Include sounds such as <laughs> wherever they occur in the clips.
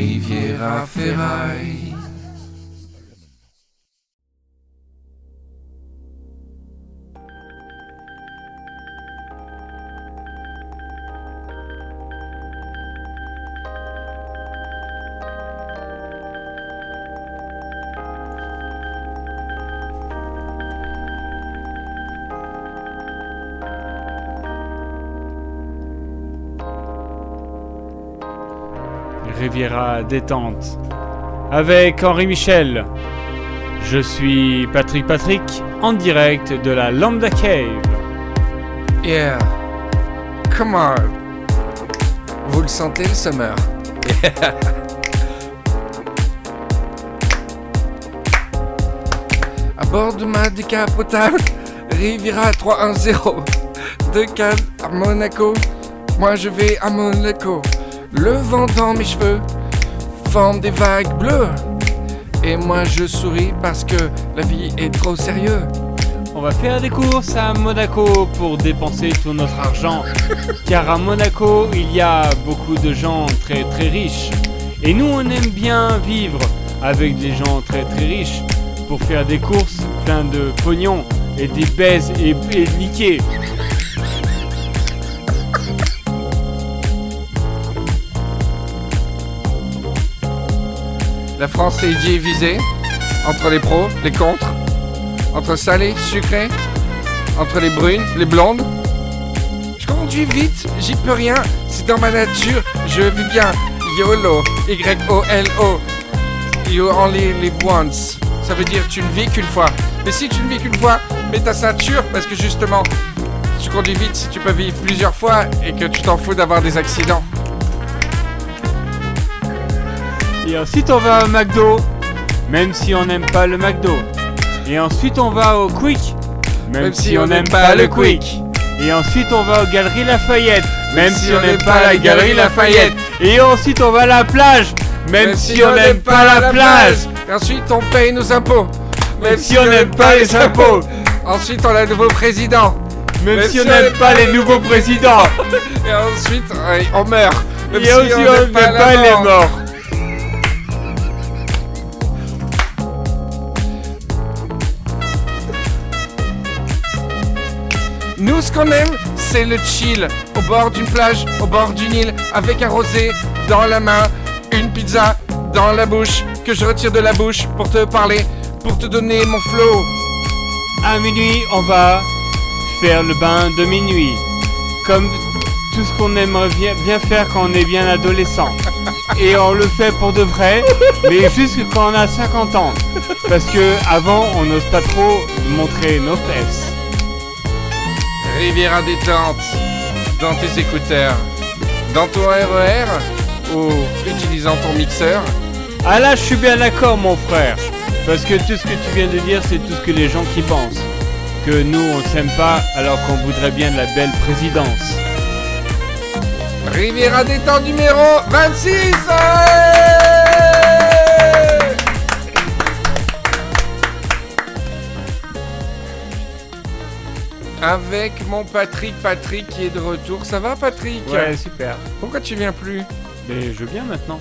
Riviera Ferraille. Détente. Avec Henri Michel. Je suis Patrick Patrick en direct de la Lambda Cave. Yeah. Come on. Vous le sentez le summer? À bord de ma décapotable Riviera 310 De Cannes à Monaco Moi je vais à Monaco Le vent dans mes cheveux Forme des vagues bleues Et moi je souris parce que la vie est trop sérieuse On va faire des courses à Monaco pour dépenser tout notre argent. <laughs> Car à Monaco, il y a beaucoup de gens très très riches. Et nous, on aime bien vivre avec des gens très très riches pour faire des courses plein de pognon et des baises et, et niquer. La France est divisée entre les pros, les contres, entre salé, sucré, entre les brunes, les blondes. Je conduis vite, j'y peux rien, c'est dans ma nature, je vis bien. YOLO, Y-O-L-O. You only live once. Ça veut dire tu ne vis qu'une fois. Mais si tu ne vis qu'une fois, mets ta ceinture parce que justement, tu conduis vite si tu peux vivre plusieurs fois et que tu t'en fous d'avoir des accidents. Et ensuite, on va au McDo, même si on n'aime pas le McDo. Et ensuite, on va au Quick, même, si, on n'aime pas le Quick. Et ensuite, on va aux Galeries Lafayette, même si on n'aime pas la Galerie Lafayette. Et ensuite, on va à la plage, même si on n'aime pas la plage. Et ensuite, on paye nos impôts. Même si on n'aime pas les impôts. Ensuite, on a un nouveau président. Même si on n'aime pas les nouveaux présidents. <laughs> Et ensuite, euh, on meurt. Même Et si aussi, on n'aime pas les mort. morts. Nous, ce qu'on aime, c'est le chill. Au bord d'une plage, au bord d'une île, avec un rosé dans la main, une pizza dans la bouche, que je retire de la bouche pour te parler, pour te donner mon flow. À minuit, on va faire le bain de minuit. Comme tout ce qu'on aimerait bien, bien faire quand on est bien adolescent. <laughs> Et on le fait pour de vrai, mais juste quand on a 50 ans. Parce que avant, on n'ose pas trop montrer nos fesses. Riviera détente, dans tes écouteurs, dans ton RER, ou utilisant ton mixeur. Ah là, je suis bien d'accord, mon frère. Parce que tout ce que tu viens de dire, c'est tout ce que les gens qui pensent. Que nous, on s'aime pas alors qu'on voudrait bien de la belle présidence. Riviera détente numéro 26 ouais Avec mon Patrick, Patrick qui est de retour. Ça va Patrick Ouais, super. Pourquoi tu viens plus? Mais je viens maintenant.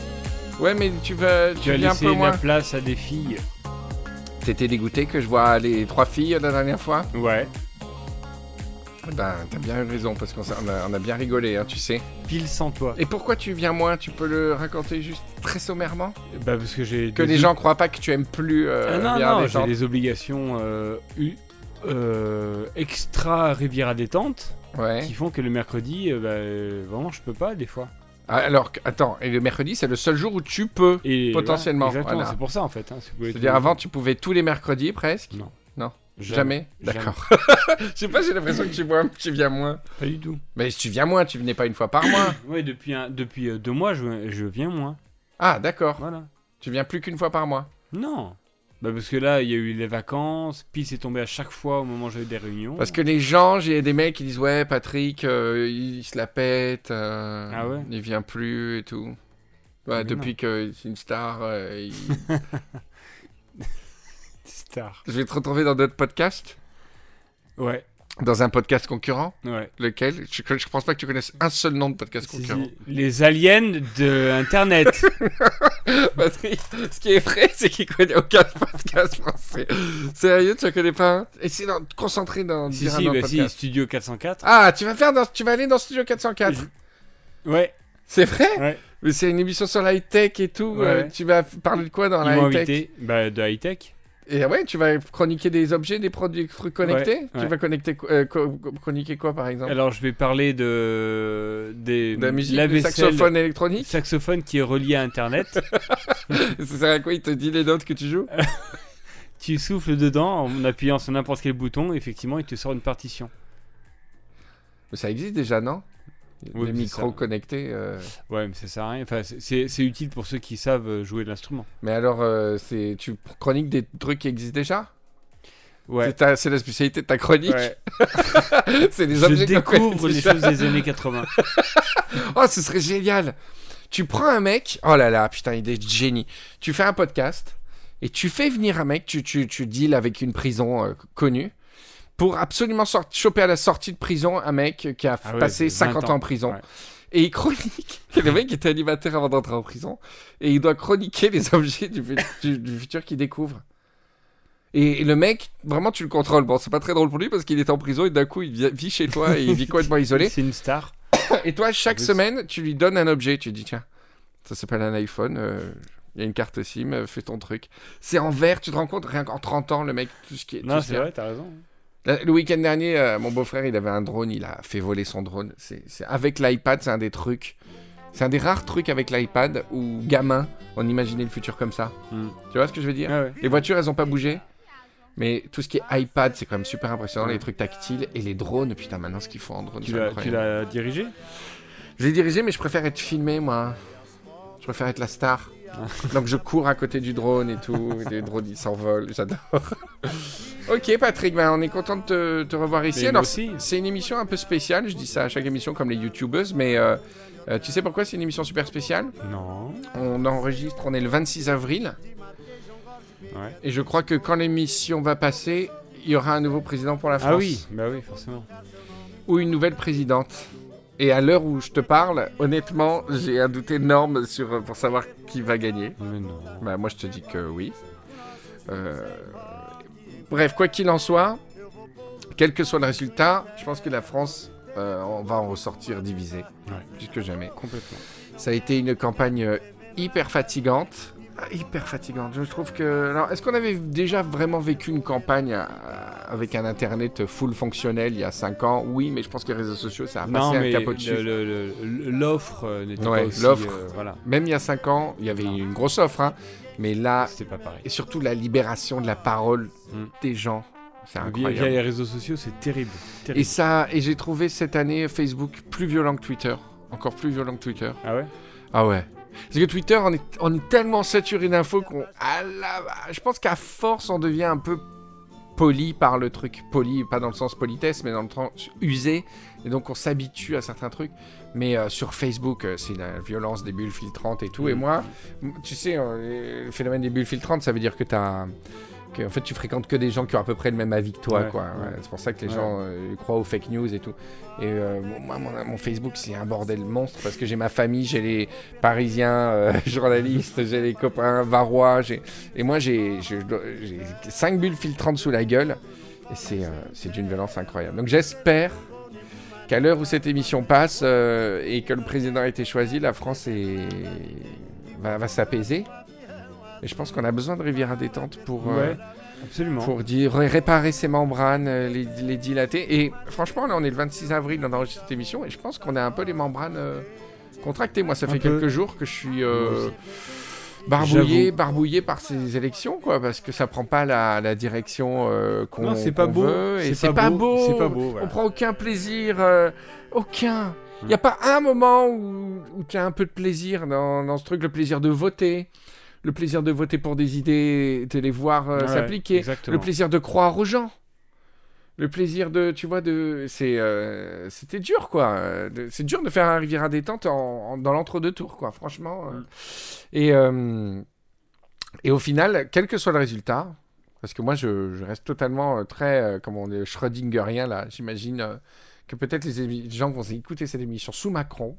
Ouais mais tu vas Tu tu as viens un laissé la place à des filles. T'étais dégoûté que je vois les trois filles la dernière fois? Ouais. Ben t'as bien eu raison parce qu'on a, on a bien rigolé hein, tu sais. Pile sans toi. Et pourquoi tu viens moins? Tu peux le raconter juste très sommairement? Bah parce que j'ai Que des les gens croient pas que tu aimes plus euh, Ah non non, j'ai des obligations euh, u- euh, extra Riviera détente Ouais. qui font que le mercredi, euh, bah, euh, vraiment je peux pas des fois. Ah, Alors, attends, et le mercredi, c'est le seul jour où tu peux. Et Potentiellement, exactement, voilà. c'est pour ça en fait. Hein, si C'est-à-dire, avant, tu pouvais tous les mercredis presque. Non. Non. Jamais. Jamais. D'accord. <laughs> Je sais pas, j'ai l'impression que tu, vois- tu viens moins. Pas du tout. Mais tu viens moins, tu venais pas une fois par mois. <coughs> Ouais, depuis un, depuis euh, deux mois, je, je viens moins. Ah, d'accord. Voilà. Tu viens plus qu'une fois par mois. Non. Bah parce que là, il y a eu les vacances, puis c'est tombé à chaque fois au moment où j'avais des réunions. Parce que les gens, j'ai des mecs qui disent Ouais, Patrick, euh, il, se la pète. euh, Ah ouais Il vient plus et tout. Ouais, depuis que c'est une star. euh, il- <laughs> Star. Je vais te retrouver dans d'autres podcasts? Ouais. Dans un podcast concurrent? Ouais. Lequel? Je, je pense pas que tu connaisses un seul nom de podcast concurrent. Les aliens de Internet. <laughs> Patrick, ce qui est vrai, c'est qu'il connaît aucun podcast français. Sérieux, tu ne connais pas un? Essaye de te concentrer dans si, dire un si, de bah si. Studio 404. Ah, tu vas faire dans, tu vas aller dans Studio 404. Ouais, C'est vrai? Ouais. Mais c'est une émission sur la high tech et tout. Ouais. euh, tu vas parler de quoi dans Ils la m'ont high tech? Invité. Bah, de high-tech. Et ouais, tu vas chroniquer des objets, des produits, connectés. Ouais, Tu ouais. vas connecter, euh, co- chroniquer quoi par exemple Alors, je vais parler de. Des. De la musique, saxophone électronique. Saxophone qui est relié à Internet. C'est <laughs> ça à quoi il te dit les notes que tu joues <laughs> tu souffles dedans en appuyant sur n'importe quel bouton. Effectivement, il te sort une partition. Mais ça existe déjà, non? Oui, Les mais micros ça- connectés. euh. Ouais, mais ça sert à rien. Enfin, c'est- utile pour ceux qui savent euh, jouer de l'instrument. Mais alors, euh, c'est tu chroniques des trucs qui existent déjà? Ouais. C'est la spécialité de ta chronique Ouais. <laughs> C'est des Je objets connaît découvre les choses des années 80. <laughs> Oh, ce serait génial. Tu prends un mec. Oh là là, putain, il est génie. Tu fais un podcast et tu fais venir un mec. Tu, tu, tu deals avec une prison euh, connue pour absolument sort- choper à la sortie de prison un mec qui a Ah passé c'est 50 20 ans en prison. Ouais. Et il chronique. <laughs> le mec était animateur avant d'entrer en prison. Et il doit chroniquer les <laughs> objets du, fu- du- du futur qu'il découvre. Et le mec, vraiment, tu le contrôles. Bon, c'est pas très drôle pour lui parce qu'il est en prison et d'un coup, il vit- chez toi et il vit <laughs> complètement isolé. C'est une star. <coughs> Et toi, chaque semaine, tu lui donnes un objet. Tu dis, tiens, ça s'appelle un iPhone. euh, Il y a une carte SIM, euh, fais ton truc. C'est en vert, tu te rends compte, rien qu'en 30 ans, le mec, tout ce qui est. Non, ce c'est vrai, t'as raison. La- Le week-end dernier, euh, mon beau-frère, il avait un drone, il a fait voler son drone. C'est, c'est- Avec l'iPad, c'est un des trucs. C'est un des rares trucs avec l'iPad où, gamin, on imaginait le futur comme ça. Hmm. Tu vois ce que je veux dire? Ah ouais. Les voitures, elles ont pas bougé. Mais tout ce qui est iPad, c'est quand même super impressionnant, Ouais. les trucs tactiles et les drones. Putain, maintenant, ce qu'ils font en drone, Tu c'est l'as tu l'as dirigé? Je l'ai dirigé, mais je préfère être filmé, moi. Je préfère être la star. Ah. <laughs> Donc je cours à côté du drone et tout. les drones, ils s'envolent. J'adore. <laughs> ok, Patrick, ben, on est content de te, te revoir ici. Moi Alors, c'est une émission un peu spéciale. Je dis ça à chaque émission, comme les YouTubeuses. Mais euh, euh, tu sais pourquoi c'est une émission super spéciale? Non. On enregistre, on est le 26 avril. Ouais. Et je crois que quand l'émission va passer, il y aura un nouveau président pour la France. Ah oui, bah oui, forcément. ou une nouvelle présidente. Et à l'heure où je te parle, honnêtement, j'ai un doute énorme sur, pour savoir qui va gagner. Mais non. Bah, moi, je te dis que oui. Euh, Bref, quoi qu'il en soit, quel que soit le résultat, je pense que la France, euh, on va en ressortir divisée, Ouais. plus que jamais. Complètement. Ça a été une campagne euh, hyper fatigante. Ah, Hyper fatigante. Je trouve que. Alors, est-ce qu'on avait déjà vraiment vécu une campagne euh, avec un internet full fonctionnel il y a 5 ans? Oui, mais je pense que les réseaux sociaux, ça a Non, passé un capot dessus. l'offre euh, n'était Ouais, pas aussi... l'offre. euh, voilà, Même il y a 5 ans, il y avait Non. une grosse offre, hein. mais là, c'était pas pareil. et surtout la libération de la parole Mm. des gens, c'est incroyable. via les réseaux sociaux, c'est terrible. Et terrible. ça, et j'ai trouvé cette année Facebook plus violent que Twitter, encore plus violent que Twitter. Ah ouais? Ah ouais. Parce que Twitter, on est, on est tellement saturé d'infos qu'on. Ah la- Je pense qu'à force, on devient un peu poli par le truc. Poli, pas dans le sens politesse, mais dans le sens usé. Et donc, on s'habitue à certains trucs. Mais euh, sur Facebook, euh, c'est la violence des bulles filtrantes et tout. Et Mm. moi, tu sais, euh, le phénomène des bulles filtrantes, ça veut dire que t'as. Que, en fait, tu fréquentes que des gens qui ont à peu près le même avis que toi, Ouais, quoi. ouais. Ouais, c'est pour ça que les Ouais. gens euh, croient aux fake news et tout. Et euh, moi, mon, mon Facebook, c'est un bordel monstre parce que j'ai ma famille, j'ai les Parisiens euh, <laughs> journalistes, j'ai les copains varois, j'ai et moi j'ai cinq bulles filtrantes sous la gueule et c'est d'une violence incroyable. Donc j'espère qu'à l'heure où cette émission passe et que le président a été choisi, la France est va, va s'apaiser. Et je pense qu'on a besoin de rivière à détente pour euh, Ouais, absolument. pour dire réparer ses membranes, euh, les, les dilater. Et franchement, là, on est le 26 avril, on enregistre cette émission, et je pense qu'on a un peu les membranes euh, contractées. Moi, ça Un fait peu. quelques jours que je suis barbouillé, barbouillé par ces élections, quoi, parce que ça prend pas la, la direction euh, qu'on Non, c'est pas beau, veut, c'est pas beau, c'est pas beau, voilà. On prend aucun plaisir, euh, aucun. Il Hmm. n'y a pas un moment où, où tu as un peu de plaisir dans, dans ce truc, le plaisir de voter, le plaisir de voter pour des idées, de les voir euh, s'appliquer, le plaisir de croire aux gens. Le plaisir de, tu vois, de, c'est, euh, c'était dur quoi. C'est dur de faire un Riviera détente en, en- dans l'entre-deux tours quoi, franchement. euh. Mm. Et et au final, quel que soit le résultat, Parce que moi, je, je reste totalement très, comment on dit, Schrödingerien, là. J'imagine que peut-être les gens vont écouter cette émission sous Macron,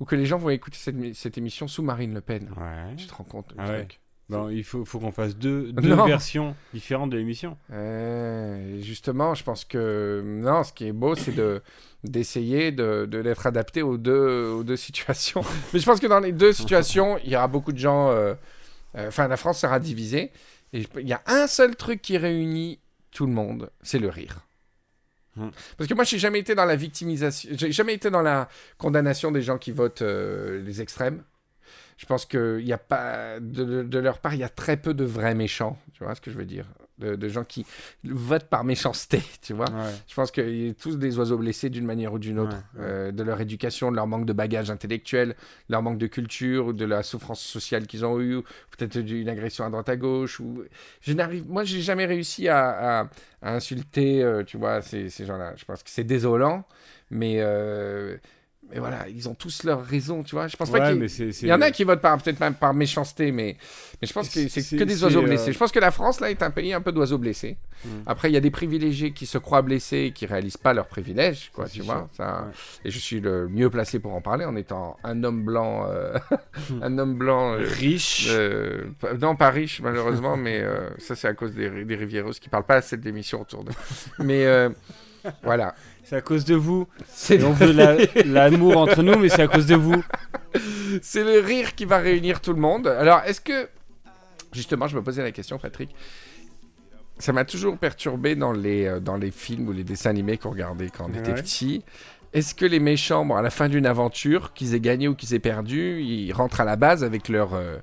ou que les gens vont écouter cette, mi- cette émission sous Marine Le Pen. Ouais. Tu te rends compte Ah ouais. il faut, faut qu'on fasse deux, <laughs> versions différentes de l'émission. Euh, justement, je pense que non, ce qui est beau, c'est de d'essayer de, de l'être adapté aux deux, aux deux situations. <laughs> Mais je pense que dans les deux situations, il y aura beaucoup de gens. euh, euh, Enfin, la France sera divisée. Et il y a un seul truc qui réunit tout le monde, c'est le rire. Hmm. Parce que moi, j'ai jamais été dans la victimisation, j'ai jamais été dans la condamnation des gens qui votent euh, les extrêmes. Je pense que y a pas de leur part, il y a très peu de vrais méchants. Tu vois ce que je veux dire? De, de gens qui votent par méchanceté. <laughs> Tu vois Ouais. je pense qu'ils sont tous des oiseaux blessés d'une manière ou d'une autre, Ouais, ouais. euh, de leur éducation, de leur manque de bagage intellectuel, de leur manque de culture, ou de la souffrance sociale qu'ils ont eue, ou peut-être d'une agression à droite à gauche. Ou... Je n'arrive, moi, j'ai jamais réussi à, à- à insulter, euh, tu vois, ces, ces gens-là. Je pense que c'est désolant, mais, euh, mais voilà, ils ont tous leurs raisons, tu vois. Je pense pas qu'il y en a qui votent par peut-être même par méchanceté, mais, mais je pense que c'est que des oiseaux blessés. Je pense que la France, là, est un pays un peu d'oiseaux blessés. Mm. Après, il y a des privilégiés qui se croient blessés et qui réalisent pas leurs privilèges, quoi, tu vois. sûr. Ça... Ouais. Et je suis le mieux placé pour en parler en étant un homme blanc, euh, <laughs> un homme blanc. euh, riche. euh, non, pas riche, malheureusement, mais ça, c'est à cause des, des Rivieros qui parlent pas assez de l'émission autour de. Mais voilà. C'est à cause de vous. C'est on veut la- l'amour entre nous, mais c'est à cause de vous. C'est le rire qui va réunir tout le monde. Alors, est-ce que. Justement, je me posais la question, Patrick. Ça m'a toujours perturbé dans les, euh, dans les films ou les dessins animés qu'on regardait quand on était Ouais. petit. Est-ce que les méchants, bon, à la fin d'une aventure, qu'ils aient gagné ou qu'ils aient perdu, ils rentrent à la base avec leur, euh,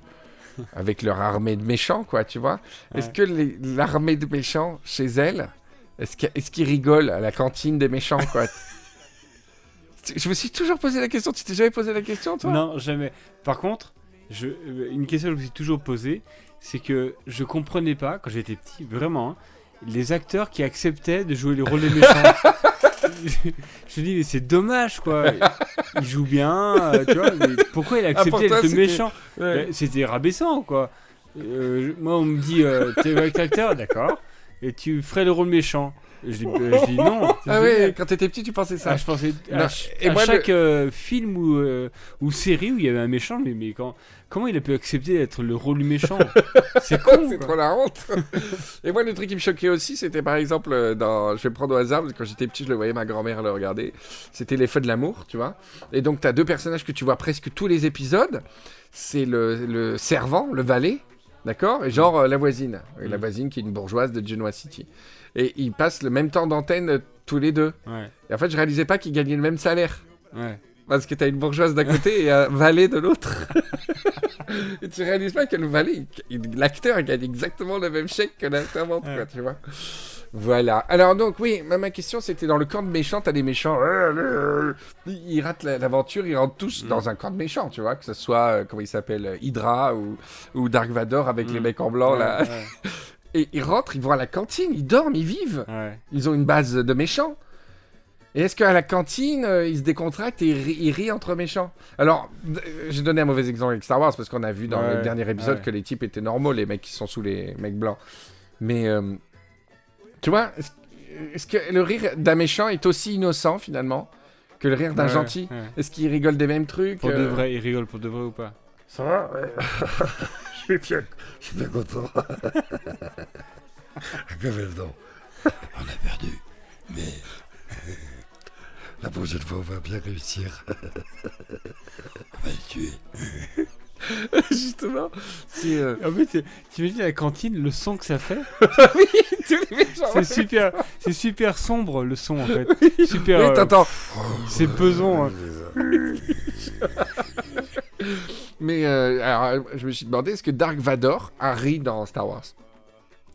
avec leur armée de méchants, quoi, tu vois? Est-ce Ouais. que les- l'armée de méchants, chez elle, est-ce que- est-ce qu'ils rigolent à la cantine des méchants, quoi <laughs> Je me suis toujours posé la question. Tu t'es jamais posé la question, toi Non, jamais. Par contre, je, euh, une question que je me suis toujours posée, c'est que je comprenais pas, quand j'étais petit, vraiment, hein, les acteurs qui acceptaient de jouer les rôles des méchants. je, <laughs> <laughs> je me dis, mais c'est dommage, quoi. Il joue bien, euh, tu vois, mais pourquoi il Ah, toi, d'être méchant Ouais. Ben, C'était rabaissant, quoi. Euh, moi, on me dit, euh, t'es acteur, d'accord, et tu ferais le rôle méchant. Je dis, je dis non. <laughs> Ah oui, quand t'étais petit, tu pensais ça. Ah, je pensais à, ch- et à moi, chaque euh, film ou, euh, ou série où il y avait un méchant, mais, mais quand, comment il a pu accepter d'être le rôle du méchant <laughs> C'est con. c'est trop la honte. et moi, le truc qui me choquait aussi, c'était par exemple euh, dans. Je vais prendre au hasard, parce que quand j'étais petit, je le voyais ma grand-mère le regarder. C'était Les Feux de l'amour, tu vois. Et donc, t'as deux personnages que tu vois presque tous les épisodes. C'est le, le servant, le valet, d'accord? Et genre euh, la voisine. Et La Mm. voisine qui est une bourgeoise de Genoa City. Et ils passent le même temps d'antenne euh, tous les deux. Ouais, Et en fait, je réalisais pas qu'ils gagnaient le même salaire. ouais. Parce que t'as une bourgeoise d'un côté et un valet de l'autre. <laughs> et tu réalises pas que le valet, l'acteur gagne exactement le même chèque que l'acteur montre, Ouais. quoi, tu vois. Voilà. Alors donc, oui, ma, ma question c'était dans le camp de méchants, t'as des méchants, euh, ils ratent la- l'aventure, ils rentrent tous Mm. dans un camp de méchants, tu vois, que ce soit, euh, comment il s'appelle, euh, Hydra ou, ou Dark Vador avec les Mm. mecs en blanc, là. Ouais, Et ils rentrent, ils vont à la cantine, ils dorment, ils vivent. ouais. Ils ont une base de méchants. Et est-ce qu'à la cantine, euh, ils se décontractent et ils, ri- ils rient entre méchants? Alors, d- euh, j'ai donné un mauvais exemple avec Star Wars parce qu'on a vu dans Ouais, le dernier épisode ouais. que les types étaient normaux, les mecs qui sont sous les mecs blancs. Mais, euh, tu vois, est-ce est-ce que le rire d'un méchant est aussi innocent finalement que le rire d'un Ouais, gentil? ouais. Est-ce qu'ils rigolent des mêmes trucs Pour de euh, vrai, il rigole pour de vrai ou pas? Ça va ouais. <laughs> Je suis bien, <laughs> je suis bien content. On a perdu, mais la prochaine fois, on va bien réussir. <laughs> on va le tuer. <laughs> Justement, c'est euh, En fait, t'imagines la cantine, le son que ça fait <laughs> oui, tous les méchants. C'est super, c'est super sombre le son en fait. Super. Oui, euh, t'entends. c'est pesant. hein. Mais euh, alors, je me suis demandé, est-ce que Dark Vador a ri dans Star Wars?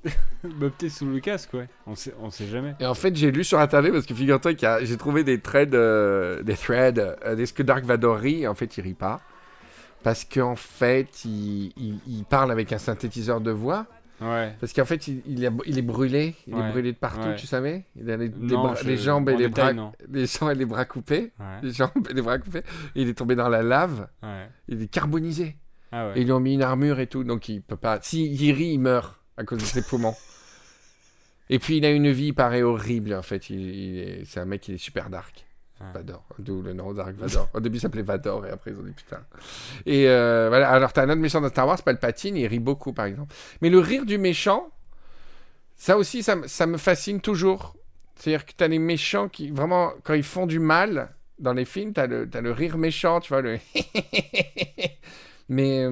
<laughs> Bah, peut-être sous le casque, ouais. On sait, on sait jamais. Et en fait, j'ai lu sur internet parce que figure-toi que j'ai trouvé des threads, euh, des threads. euh, est-ce que Dark Vador rit En fait, il rit pas parce qu'en fait, il, il- il parle avec un synthétiseur de voix. Ouais. Parce qu'en fait, il, il est, il est brûlé, il est brûlé de partout, ouais. tu savais? Il a les, des Non, bras- je- les jambes et les détail, bras, non. les jambes et les bras coupés, les jambes et les bras coupés. Et il est tombé dans la lave. Ouais. Il est carbonisé. Ah Et ils lui ont mis une armure et tout, donc il peut pas. Si il rit, il meurt à cause de ses poumons. Et puis il a une vie, il paraît horrible en fait. Il, il est- c'est un mec, il est super dark. Ah. Vador, d'où le nom Dark Vador. Au début, il s'appelait Vador et après ils ont dit putain. Et euh, voilà, alors t'as un autre méchant dans Star Wars, Palpatine, il rit beaucoup par exemple. Mais le rire du méchant, ça aussi, ça, me- ça me fascine toujours. C'est-à-dire que t'as les méchants qui, vraiment, quand ils font du mal dans les films, t'as le, t'as le rire méchant, tu vois, le. <laughs> Mais.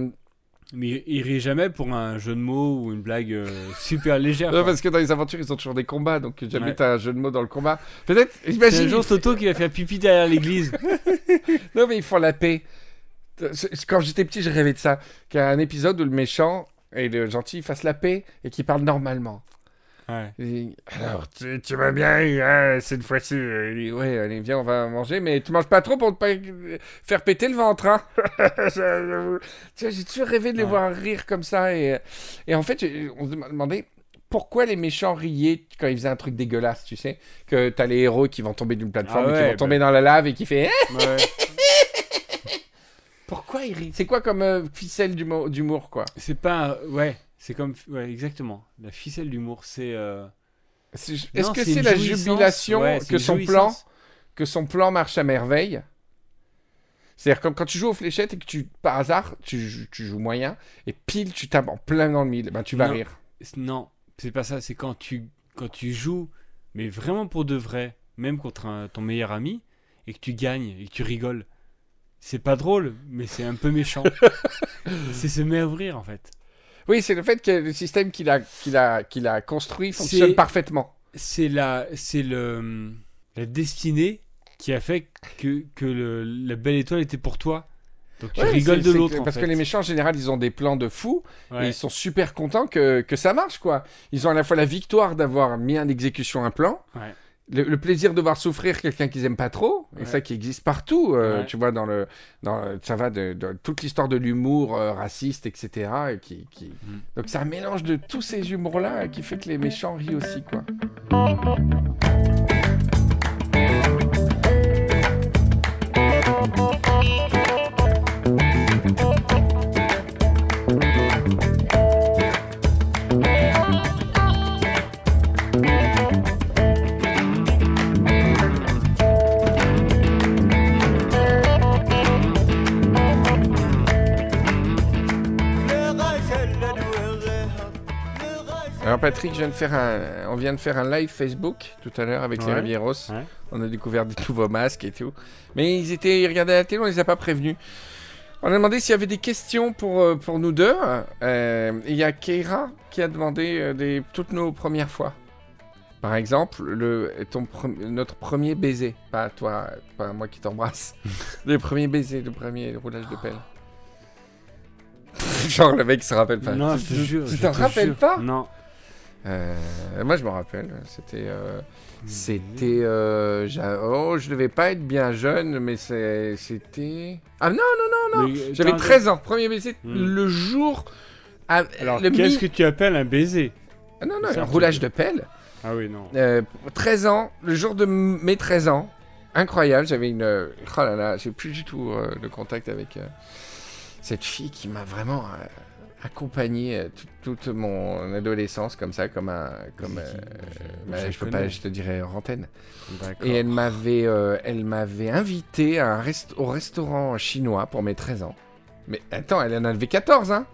Euh, Mais il rit jamais pour un jeu de mots ou une blague euh, <laughs> super légère. non, quoi. parce que dans les aventures, ils ont toujours des combats, donc jamais Ouais. t'as un jeu de mots dans le combat. Peut-être, imagine. un jour Toto qui va faire pipi derrière l'église. <laughs> Non, mais ils font la paix. Quand j'étais petit, je rêvais de ça. Qu'il y a un épisode où le méchant et le gentil fassent la paix et qu'ils parlent normalement. Ouais. Alors, tu, tu vas bien hein, cette fois-ci euh, Ouais, allez, viens, on va manger, mais tu manges pas trop pour ne pas euh, faire péter le ventre. Hein. <laughs> J'avoue. tu vois, j'ai toujours rêvé de les Ouais. voir rire comme ça. Et, et en fait, on se demandait pourquoi les méchants riaient quand ils faisaient un truc dégueulasse, tu sais. Que t'as les héros qui vont tomber d'une plateforme Ah et qui vont tomber dans la lave et qui fait Ouais. <laughs> Pourquoi ils rient? C'est quoi comme euh, ficelle d'humour, d'humour, quoi? C'est pas. un- Ouais, c'est comme. Ouais, exactement. La ficelle d'humour, c'est. euh, Est-ce que c'est la jouissance. jubilation Ouais, que son plan que son plan marche à merveille? C'est-à-dire comme quand tu joues aux fléchettes et que tu, par hasard, tu, joues- tu joues moyen et pile tu tapes en plein dans le mille, ben tu vas Non. rire. Non, c'est pas ça. C'est quand tu, quand tu joues, mais vraiment pour de vrai, même contre un- ton meilleur ami, et que tu gagnes et que tu rigoles. C'est pas drôle, mais c'est un peu méchant. <laughs> c'est se mettre à ouvrir en fait. Oui, c'est le fait que le système qu'il a, qu'il a, qu'il a construit fonctionne parfaitement. C'est la, c'est le, la destinée qui a fait que, que le- la belle étoile était pour toi. Donc tu Ouais, rigoles de l'autre. Parce fait. que les méchants, en général, ils ont des plans de fous et ils sont super contents que, que ça marche, quoi. Ils ont à la fois la victoire d'avoir mis en exécution un plan, Ouais. Le, le plaisir de voir souffrir quelqu'un qu'ils aiment pas trop, et Ouais. ça qui existe partout, euh, Ouais. tu vois, dans le, dans, ça va de, de toute l'histoire de l'humour euh, raciste, etc. et qui, qui... Mm. Donc c'est un mélange de tous ces humours-là qui fait que les méchants rient aussi, quoi. Alors Patrick, je viens de faire un, on vient de faire un live Facebook tout à l'heure avec les Ouais. Rivieros. Ouais. On a découvert des nouveaux masques et tout. Mais ils étaient, ils regardaient la télé, on les a pas prévenus. On a demandé s'il y avait des questions pour, euh, pour nous deux. Euh, Il y a Keira qui a demandé euh, des, toutes nos premières fois. Par exemple, le, ton pre- notre premier baiser. Pas toi, pas moi qui t'embrasse. <laughs> le premier baiser, le premier roulage de pelle. <laughs> Genre le mec se rappelle pas. Non, je te jure. Tu t'en te rappelles pas? Non. Euh, Moi je me rappelle. C'était. euh, c'était. euh, oh, je devais pas être bien jeune, mais c'était. Ah non, non, non, non Mais, J'avais attends, 13 ans. Premier baiser, Hmm. le jour. à- Alors, qu'est-ce que tu appelles un baiser? Ah non, non, un roulage de- pelle. Ah oui, non. Euh, 13 ans, le jour de mes 13 ans. Incroyable, j'avais une. euh, Oh là là, j'ai plus du tout euh, de contact avec euh, cette fille qui m'a vraiment euh, accompagné euh, tout- toute mon adolescence comme ça, comme un. Comme, euh, bah, je peux pas, je te dirais. D'accord. Et elle m'avait, euh, elle m'avait invité à un rest- au restaurant chinois pour mes 13 ans. Mais attends, elle en avait 14, hein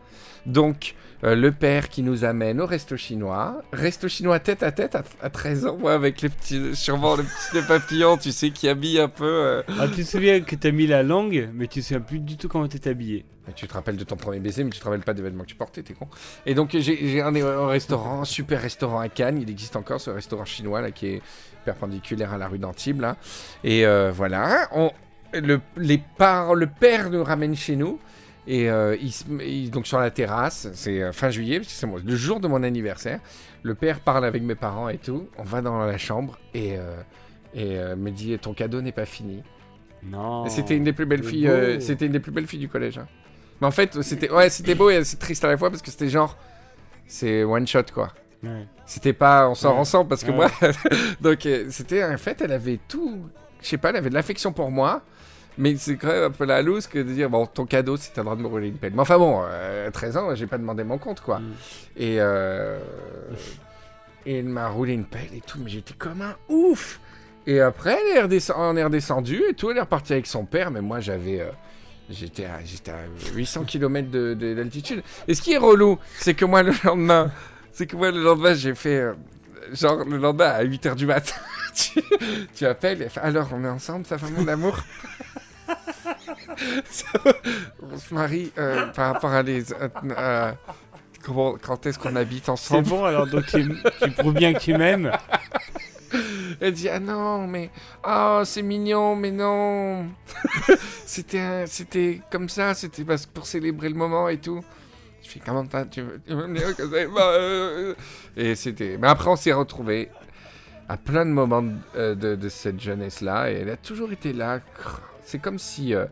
Donc, euh, le père qui nous amène au resto chinois. Resto chinois tête à tête à, à 13 ans, moi, avec les petits, sûrement les petits nœuds papillons, tu sais, qui habillent un peu... euh. Ah, tu te souviens que t'as mis la langue, mais tu sais plus du tout comment t'es habillé. Mais tu te rappelles de ton premier baiser, mais tu te rappelles pas des vêtements que tu portais, t'es con. Et donc, j'ai un au restaurant, super restaurant à Cannes. Il existe encore ce restaurant chinois, là, qui est perpendiculaire à la rue d'Antibes, là. Et euh, voilà, on, le, les parents, le père nous ramène chez nous. Et euh, il se met- il- donc sur la terrasse, c'est euh, fin juillet, c'est le jour de mon anniversaire. Le père parle avec mes parents et tout. On va dans la chambre et, euh, et euh, me dit Ton cadeau n'est pas fini. Non. C'était une des plus belles filles. c'était une des plus belles filles du collège. hein. Mais en fait, c'était ouais, c'était beau et c'est triste à la fois parce que c'était genre, c'est one shot quoi. Ouais. C'était pas on sort Ouais. ensemble parce que Ouais. moi, <laughs> donc c'était en fait, elle avait tout. Je sais pas, elle avait de l'affection pour moi. Mais c'est quand même un peu la loose que de dire, bon, ton cadeau, c'est le droit de me rouler une pelle. Mais enfin bon, euh, 13 ans, j'ai pas demandé mon compte, quoi. Mm. Et, euh, et elle m'a roulé une pelle et tout, mais j'étais comme un ouf. Et après, elle est redescend- on est redescendu et tout, elle est repartie avec son père, mais moi j'avais. euh, J'étais à, à 800 km de, de- d'altitude. Et ce qui est relou, c'est que moi le lendemain, c'est que moi le lendemain, j'ai fait. euh, genre le lendemain à 8h du matin, <laughs> tu, tu appelles et fait, alors on est ensemble, ça fait mon amour <laughs> On se marie euh, par rapport à les. euh, euh, comment, quand est-ce qu'on habite C'est ensemble bon, alors donc tu, tu prouves bien que tu m'aimes. Elle dit ah non mais oh c'est mignon mais non <laughs> c'était un- c'était comme ça c'était parce pour célébrer le moment et tout je fais comment t'as tu veux, tu veux me dire que c'est euh, et c'était mais après on s'est retrouvés à plein de moments de, de- de cette jeunesse là et elle a toujours été là c'est comme si euh,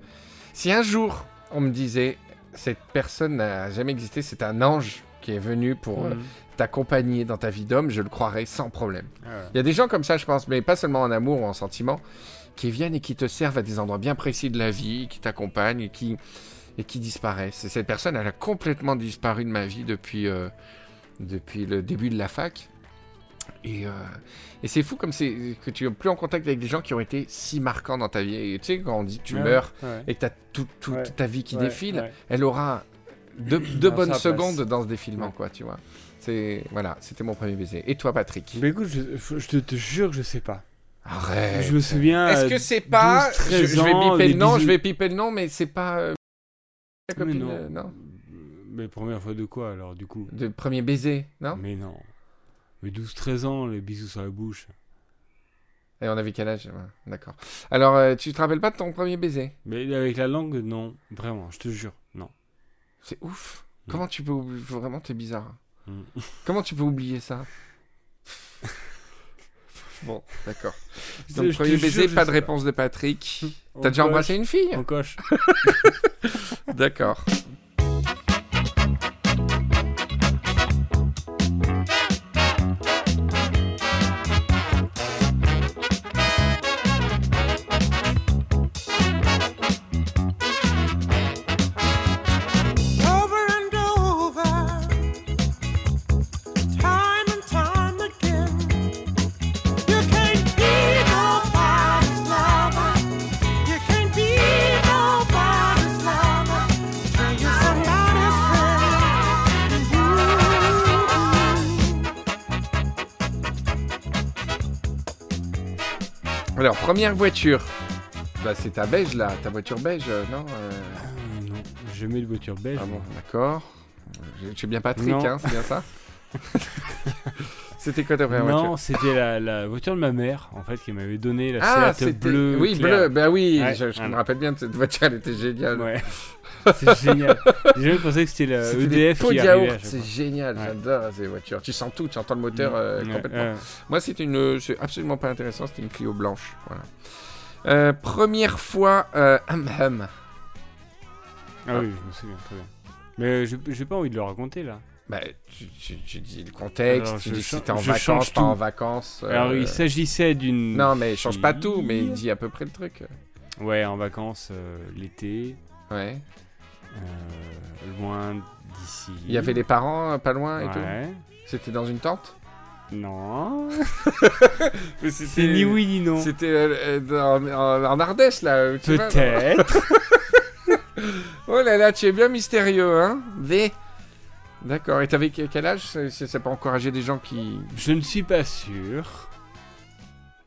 si un jour on me disait cette personne n'a jamais existé c'est un ange qui est venu pour euh, t'accompagner dans ta vie d'homme je le croirais sans problème Ah ouais. il y a des gens comme ça, je pense, mais pas seulement en amour ou en sentiment, qui viennent et qui te servent à des endroits bien précis de la vie, qui t'accompagnent et qui, et qui disparaissent. Et cette personne, elle a complètement disparu de ma vie depuis, euh, depuis le début de la fac. Et, euh, et c'est fou comme c'est que tu es plus en contact avec des gens qui ont été si marquants dans ta vie. Et tu sais, quand on dit que tu Ouais, meurs ouais. et que tu as toute Ouais. ta vie qui défile, elle aura deux, <clears throat> bonnes secondes dans ce défilement, quoi, tu vois. C'est voilà, c'était mon premier baiser. Et toi, Patrick? Mais écoute, je, te, te jure que je sais pas. Arrête. Je me souviens. Est-ce que c'est pas 12, je, je vais 13 ans, piper le nom, bisous. je vais piper le nom, mais c'est pas euh, Mais copine, non. euh, non? Mais première fois de quoi alors du coup? De premier baiser, non? Mais non. Mais 12-13 ans, les bisous sur la bouche. Et on avait quel âge ouais, D'accord. Alors, euh, tu te rappelles pas de ton premier baiser? Mais avec la langue, non. Vraiment, je te jure, non. C'est ouf. Mm. Comment tu peux oublier Vraiment, t'es bizarre. Mm. <laughs> Comment tu peux oublier ça? <laughs> Bon, d'accord. Donc, premier baiser, pas de réponse de Patrick. T'as déjà coche, embrassé une fille? On coche. <laughs> D'accord. Première voiture. Bah, c'est ta beige là, ta voiture beige, euh, non euh, Ah, non, jamais de voiture belge. Ah bon, d'accord. Je- Tu es bien Patrick, Non. hein, c'est bien ça <laughs> C'était quoi ta première voiture? Non, c'était la, la voiture de ma mère, en fait, qui m'avait donné la Ah, bleue. Oui, claire. bleu. Bah oui, Ouais, je, je me rappelle bien de cette voiture, elle était géniale. Ouais. C'est génial. Déjà, je pensais que c'était la EDF qui arrivait c'est génial, Ouais. j'adore ces voitures. Tu sens tout, tu entends le moteur euh, Ouais, complètement. ouais. Moi, c'était une, c'est absolument pas intéressant, c'était une Clio blanche. Voilà. Euh, première fois, euh, hum hum. Ah oui, je me souviens, très bien. Mais je j'ai pas envie de le raconter là. Bah, tu, tu- tu dis le contexte, Alors, tu dis si t'es en vacances, pas en vacances. euh, Alors, il s'agissait d'une. Non, mais change pas tout, mais dis à peu près le truc. Ouais, en vacances euh, l'été, Ouais. Euh, loin d'ici. Il y avait les parents euh, pas loin et tout. Ouais. C'était dans une tente Non. <laughs> C'est ni oui ni non. C'était euh, en, en Ardèche, là. Peut-être. <laughs> Oh là là, tu es bien mystérieux, hein V. D'accord. Et t'avais que- quel âge? C'est pas encourager des gens qui... je ne suis pas sûr.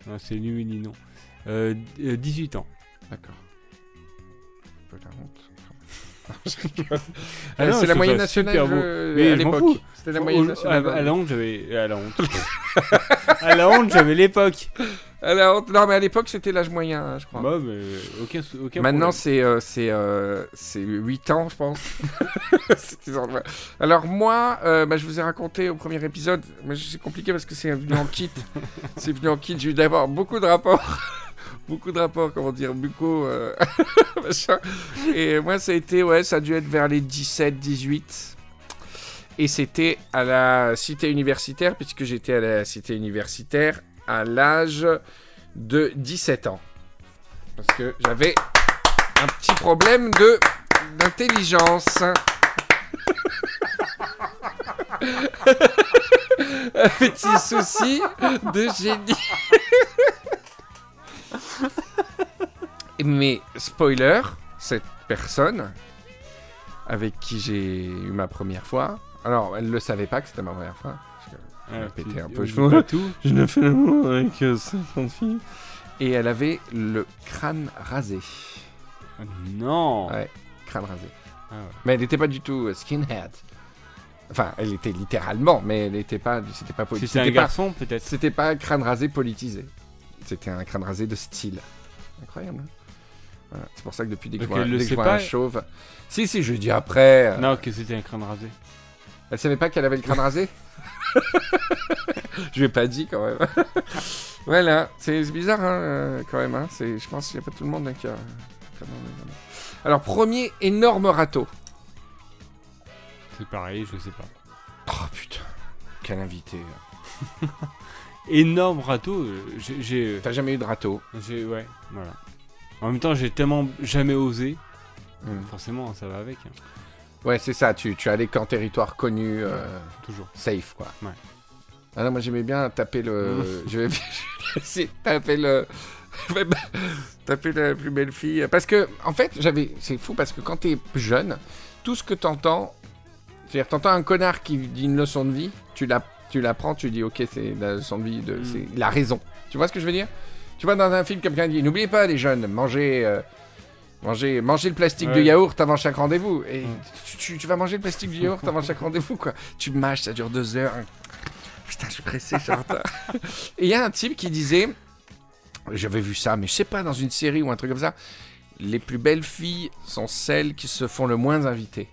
Non, c'est ni oui ni non. Euh, d- euh, 18 ans. D'accord. Un peu la honte. <laughs> Ah Euh, non, c'est la moyenne nationale euh, Mais à l'époque. C'était la moyenne à, nationale. à la honte, j'avais. À la <laughs> honte. à la honte, j'avais l'époque. À la honte. Non, mais à l'époque, c'était l'âge moyen, hein, je crois. Bah, mais aucun, Maintenant, c'est euh, c'est euh, c'est 8 ans, je pense. <laughs> Alors, moi, euh, bah, je vous ai raconté au premier épisode, mais c'est compliqué parce que c'est venu en kit. c'est venu en kit. J'ai eu d'abord beaucoup de rapports. Beaucoup de rapports, comment dire, bucco. euh, <laughs> machin. Et moi, ça a été, ouais, ça a dû être vers les 17, 18. Et c'était à la cité universitaire, puisque j'étais à la cité universitaire à l'âge de 17 ans. Parce que j'avais un petit problème de d'intelligence. <laughs> un petit souci de génie. <laughs> <laughs> Mais spoiler, cette personne avec qui j'ai eu ma première fois, alors elle ne le savait pas que c'était ma première fois. parce que- Ouais, pété un peu, je pas <laughs> tout. Je ne fais l'amour avec euh, 50 filles. Et elle avait le crâne rasé. Ah, Non. Ouais, crâne rasé. Ah ouais. Mais elle n'était pas du tout euh, skinhead. Enfin, elle était littéralement, mais elle n'était pas, c'était pas Si politique. c'est un C'était pas, garçon, peut-être. c'était pas un crâne rasé politisé. C'était un crâne rasé de style. Incroyable. hein Voilà. C'est pour ça que depuis dès que je Donc vois, elle le dès que je sait vois pas un chauve. Si, si, je dis après. euh, Non, que c'était un crâne rasé. Elle savait pas qu'elle avait le crâne rasé? <laughs> Je lui ai pas dit quand même. <laughs> voilà, c'est bizarre hein, euh, quand même. Hein. Je pense qu'il n'y a pas tout le monde hein, qui a. qui a- Alors, premier énorme râteau. C'est pareil, je sais pas. Oh putain, quel invité. <laughs> Énorme râteau. euh, J'ai. j'ai- T'as jamais eu de râteau. Ouais, voilà. En même temps, j'ai tellement jamais osé. Hmm. Forcément, ça va avec. hein. Ouais, c'est ça, tu, tu allais qu'en territoire connu, euh, Toujours. safe quoi. Ouais. Ah non, moi j'aimais bien taper le. <laughs> Je vais bien <laughs> essayer de taper le. <laughs> taper la plus belle fille. Parce que, en fait, j'avais. C'est fou parce que quand t'es jeune, tout ce que t'entends. C'est-à-dire, t'entends un connard qui dit une leçon de vie, tu la, tu la prends, tu dis, ok, c'est la de Mm. c'est, il a raison. Tu vois ce que je veux dire? Tu vois, dans un film, quelqu'un dit, n'oubliez pas, les jeunes, mangez. euh, Mangez, mangez le plastique de yaourt avant chaque rendez-vous. Et Mm. tu, tu- tu vas manger le plastique du yaourt avant chaque rendez-vous, quoi. Tu mâches, ça dure deux heures. Putain, je suis pressé, je. <laughs> Et il y a un type qui disait, j'avais vu ça, mais je sais pas, dans une série ou un truc comme ça, les plus belles filles sont celles qui se font le moins inviter.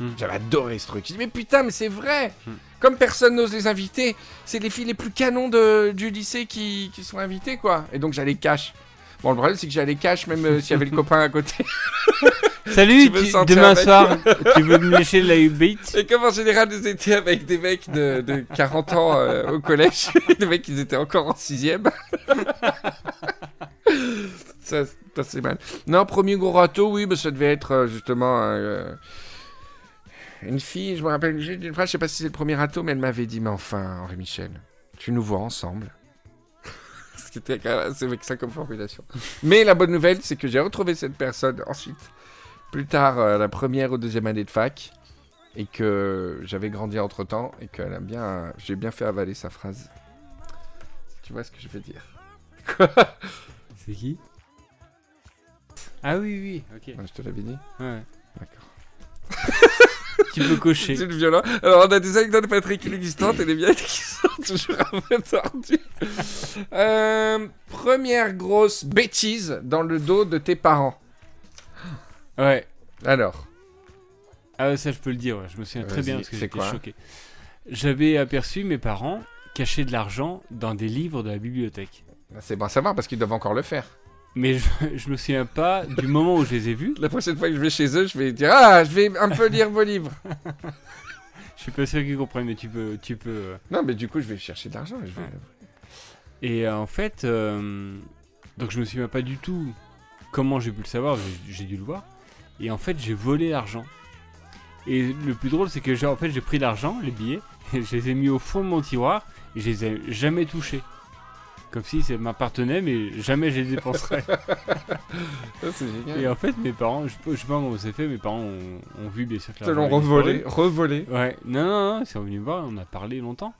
Hmm. J'avais adoré ce truc. Je dis, mais putain, mais c'est vrai. Comme personne n'ose les inviter, c'est les filles les plus canons de, du lycée qui, qui sont invitées, quoi. Et donc j'allais cash. Bon, le problème, c'est que j'allais cash même euh, s'il y avait le copain à côté. <laughs> Salut, Tu demain soir, tu veux me lécher la bite Et comme en général, nous étions avec des mecs de, de 40 ans euh, au collège, <laughs> des mecs qui étaient encore en sixième. <laughs> ça, ça, c'est mal. Non, premier gros râteau, oui, mais ça devait être euh, justement euh, une fille. Je me rappelle une phrase, je sais pas si c'est le premier mais elle m'avait dit Mais enfin, Henri Michel, tu nous vois ensemble. <laughs> Ce qui était quand même assez vexant comme formulation. Mais la bonne nouvelle, c'est que j'ai retrouvé cette personne ensuite, plus tard, euh, la première ou deuxième année de fac et que j'avais grandi entre temps et qu'elle a bien, j'ai bien fait avaler sa phrase. Tu vois ce que je veux dire? <laughs> C'est qui? Ah oui, oui, ok. Ouais, Je te l'avais dit. Ouais. D'accord. <laughs> Tu peux cocher. C'est le violent. Alors on a des anecdotes Patrick inexistantes et des miennes qui sont toujours un peu tordues. Euh, première grosse bêtise dans le dos de tes parents. Ouais. Alors. Ah ça je peux le dire, ouais. je me souviens très bien parce que j'étais choqué. J'avais aperçu mes parents cacher de l'argent dans des livres de la bibliothèque. C'est bon à savoir parce qu'ils doivent encore le faire. Mais je, je me souviens pas du moment où je les ai vus. La prochaine fois que je vais chez eux, je vais dire Ah, je vais un peu lire vos livres. <laughs> Je suis pas sûr qu'ils comprennent, mais tu peux, tu peux. euh. Non, mais du coup, je vais chercher de l'argent. et Je vais... Ouais. Et euh, en fait, euh, donc je me souviens pas du tout comment j'ai pu le savoir. J'ai, j'ai dû le voir. Et en fait, j'ai volé l'argent. Et le plus drôle, c'est que j'ai, en fait, j'ai pris l'argent, les billets, et <laughs> je les ai mis au fond de mon tiroir et je les ai jamais touchés. Comme si ça m'appartenait, mais jamais je les dépenserais. <laughs> C'est génial. et en fait, mes parents, je, je sais pas comment c'est fait, mes parents ont, ont vu bien sûr que l'argent l'ont revolé, revolé. Ouais, non, non, non, ils venus me voir, on a parlé longtemps.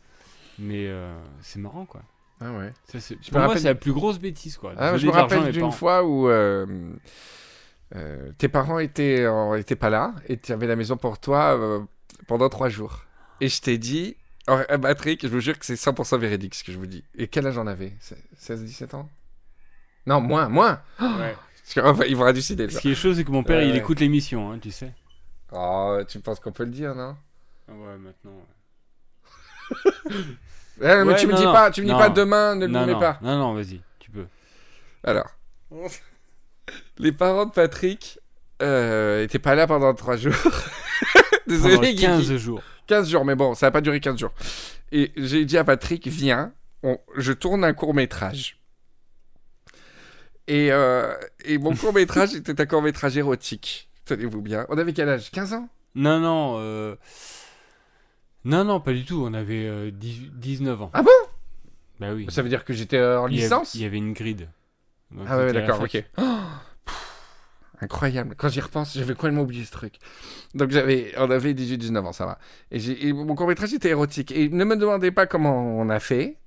Mais euh, c'est marrant, quoi. Ah ouais. Ça, c'est, Je pour me moi, rappelle- c'est la plus grosse bêtise, quoi. Ah, je me rappelle d'une fois où euh, euh, tes parents étaient, en- étaient pas là et tu avais la maison pour toi euh, pendant trois jours. Et je t'ai dit, Patrick, je vous jure que c'est 100% véridique ce que je vous dis. Et quel âge j'en avais 16-17 ans? Non, moins, moins <gasps> Ouais. Parce que, enfin, ils vont. Ce qui est chaud, c'est que mon père, Ouais, il ouais. écoute l'émission, hein, tu sais. Oh, tu penses qu'on peut le dire, non? Ah ouais, maintenant. <laughs> Eh, mais Ouais, tu me dis non. pas, tu me dis Non. pas demain, ne le mets pas. non, non, vas-y, tu peux. Alors, <laughs> les parents de Patrick euh, étaient pas là pendant trois jours. <laughs> Pendant Désolé, Guigui. 15 jours. 15 jours, mais bon, ça n'a pas duré 15 jours. Et j'ai dit à Patrick, viens, on- je tourne un court métrage. Et, euh, et mon court métrage <laughs> était un court métrage érotique. Tenez-vous bien. On avait quel âge? 15 ans? Non, non. euh, Non, non, pas du tout. On avait euh, 18 19 ans. Ah bon? Bah oui. Ça veut dire que j'étais en licence? Il y avait une grille. Donc, Ah ouais, d'accord, ok. Incroyable. Quand j'y repense, j'avais complètement oublié ce truc. Donc j'avais, on avait 18-19 ans, ça va. Et mon court-métrage était érotique. Et ne me demandez pas comment on a fait.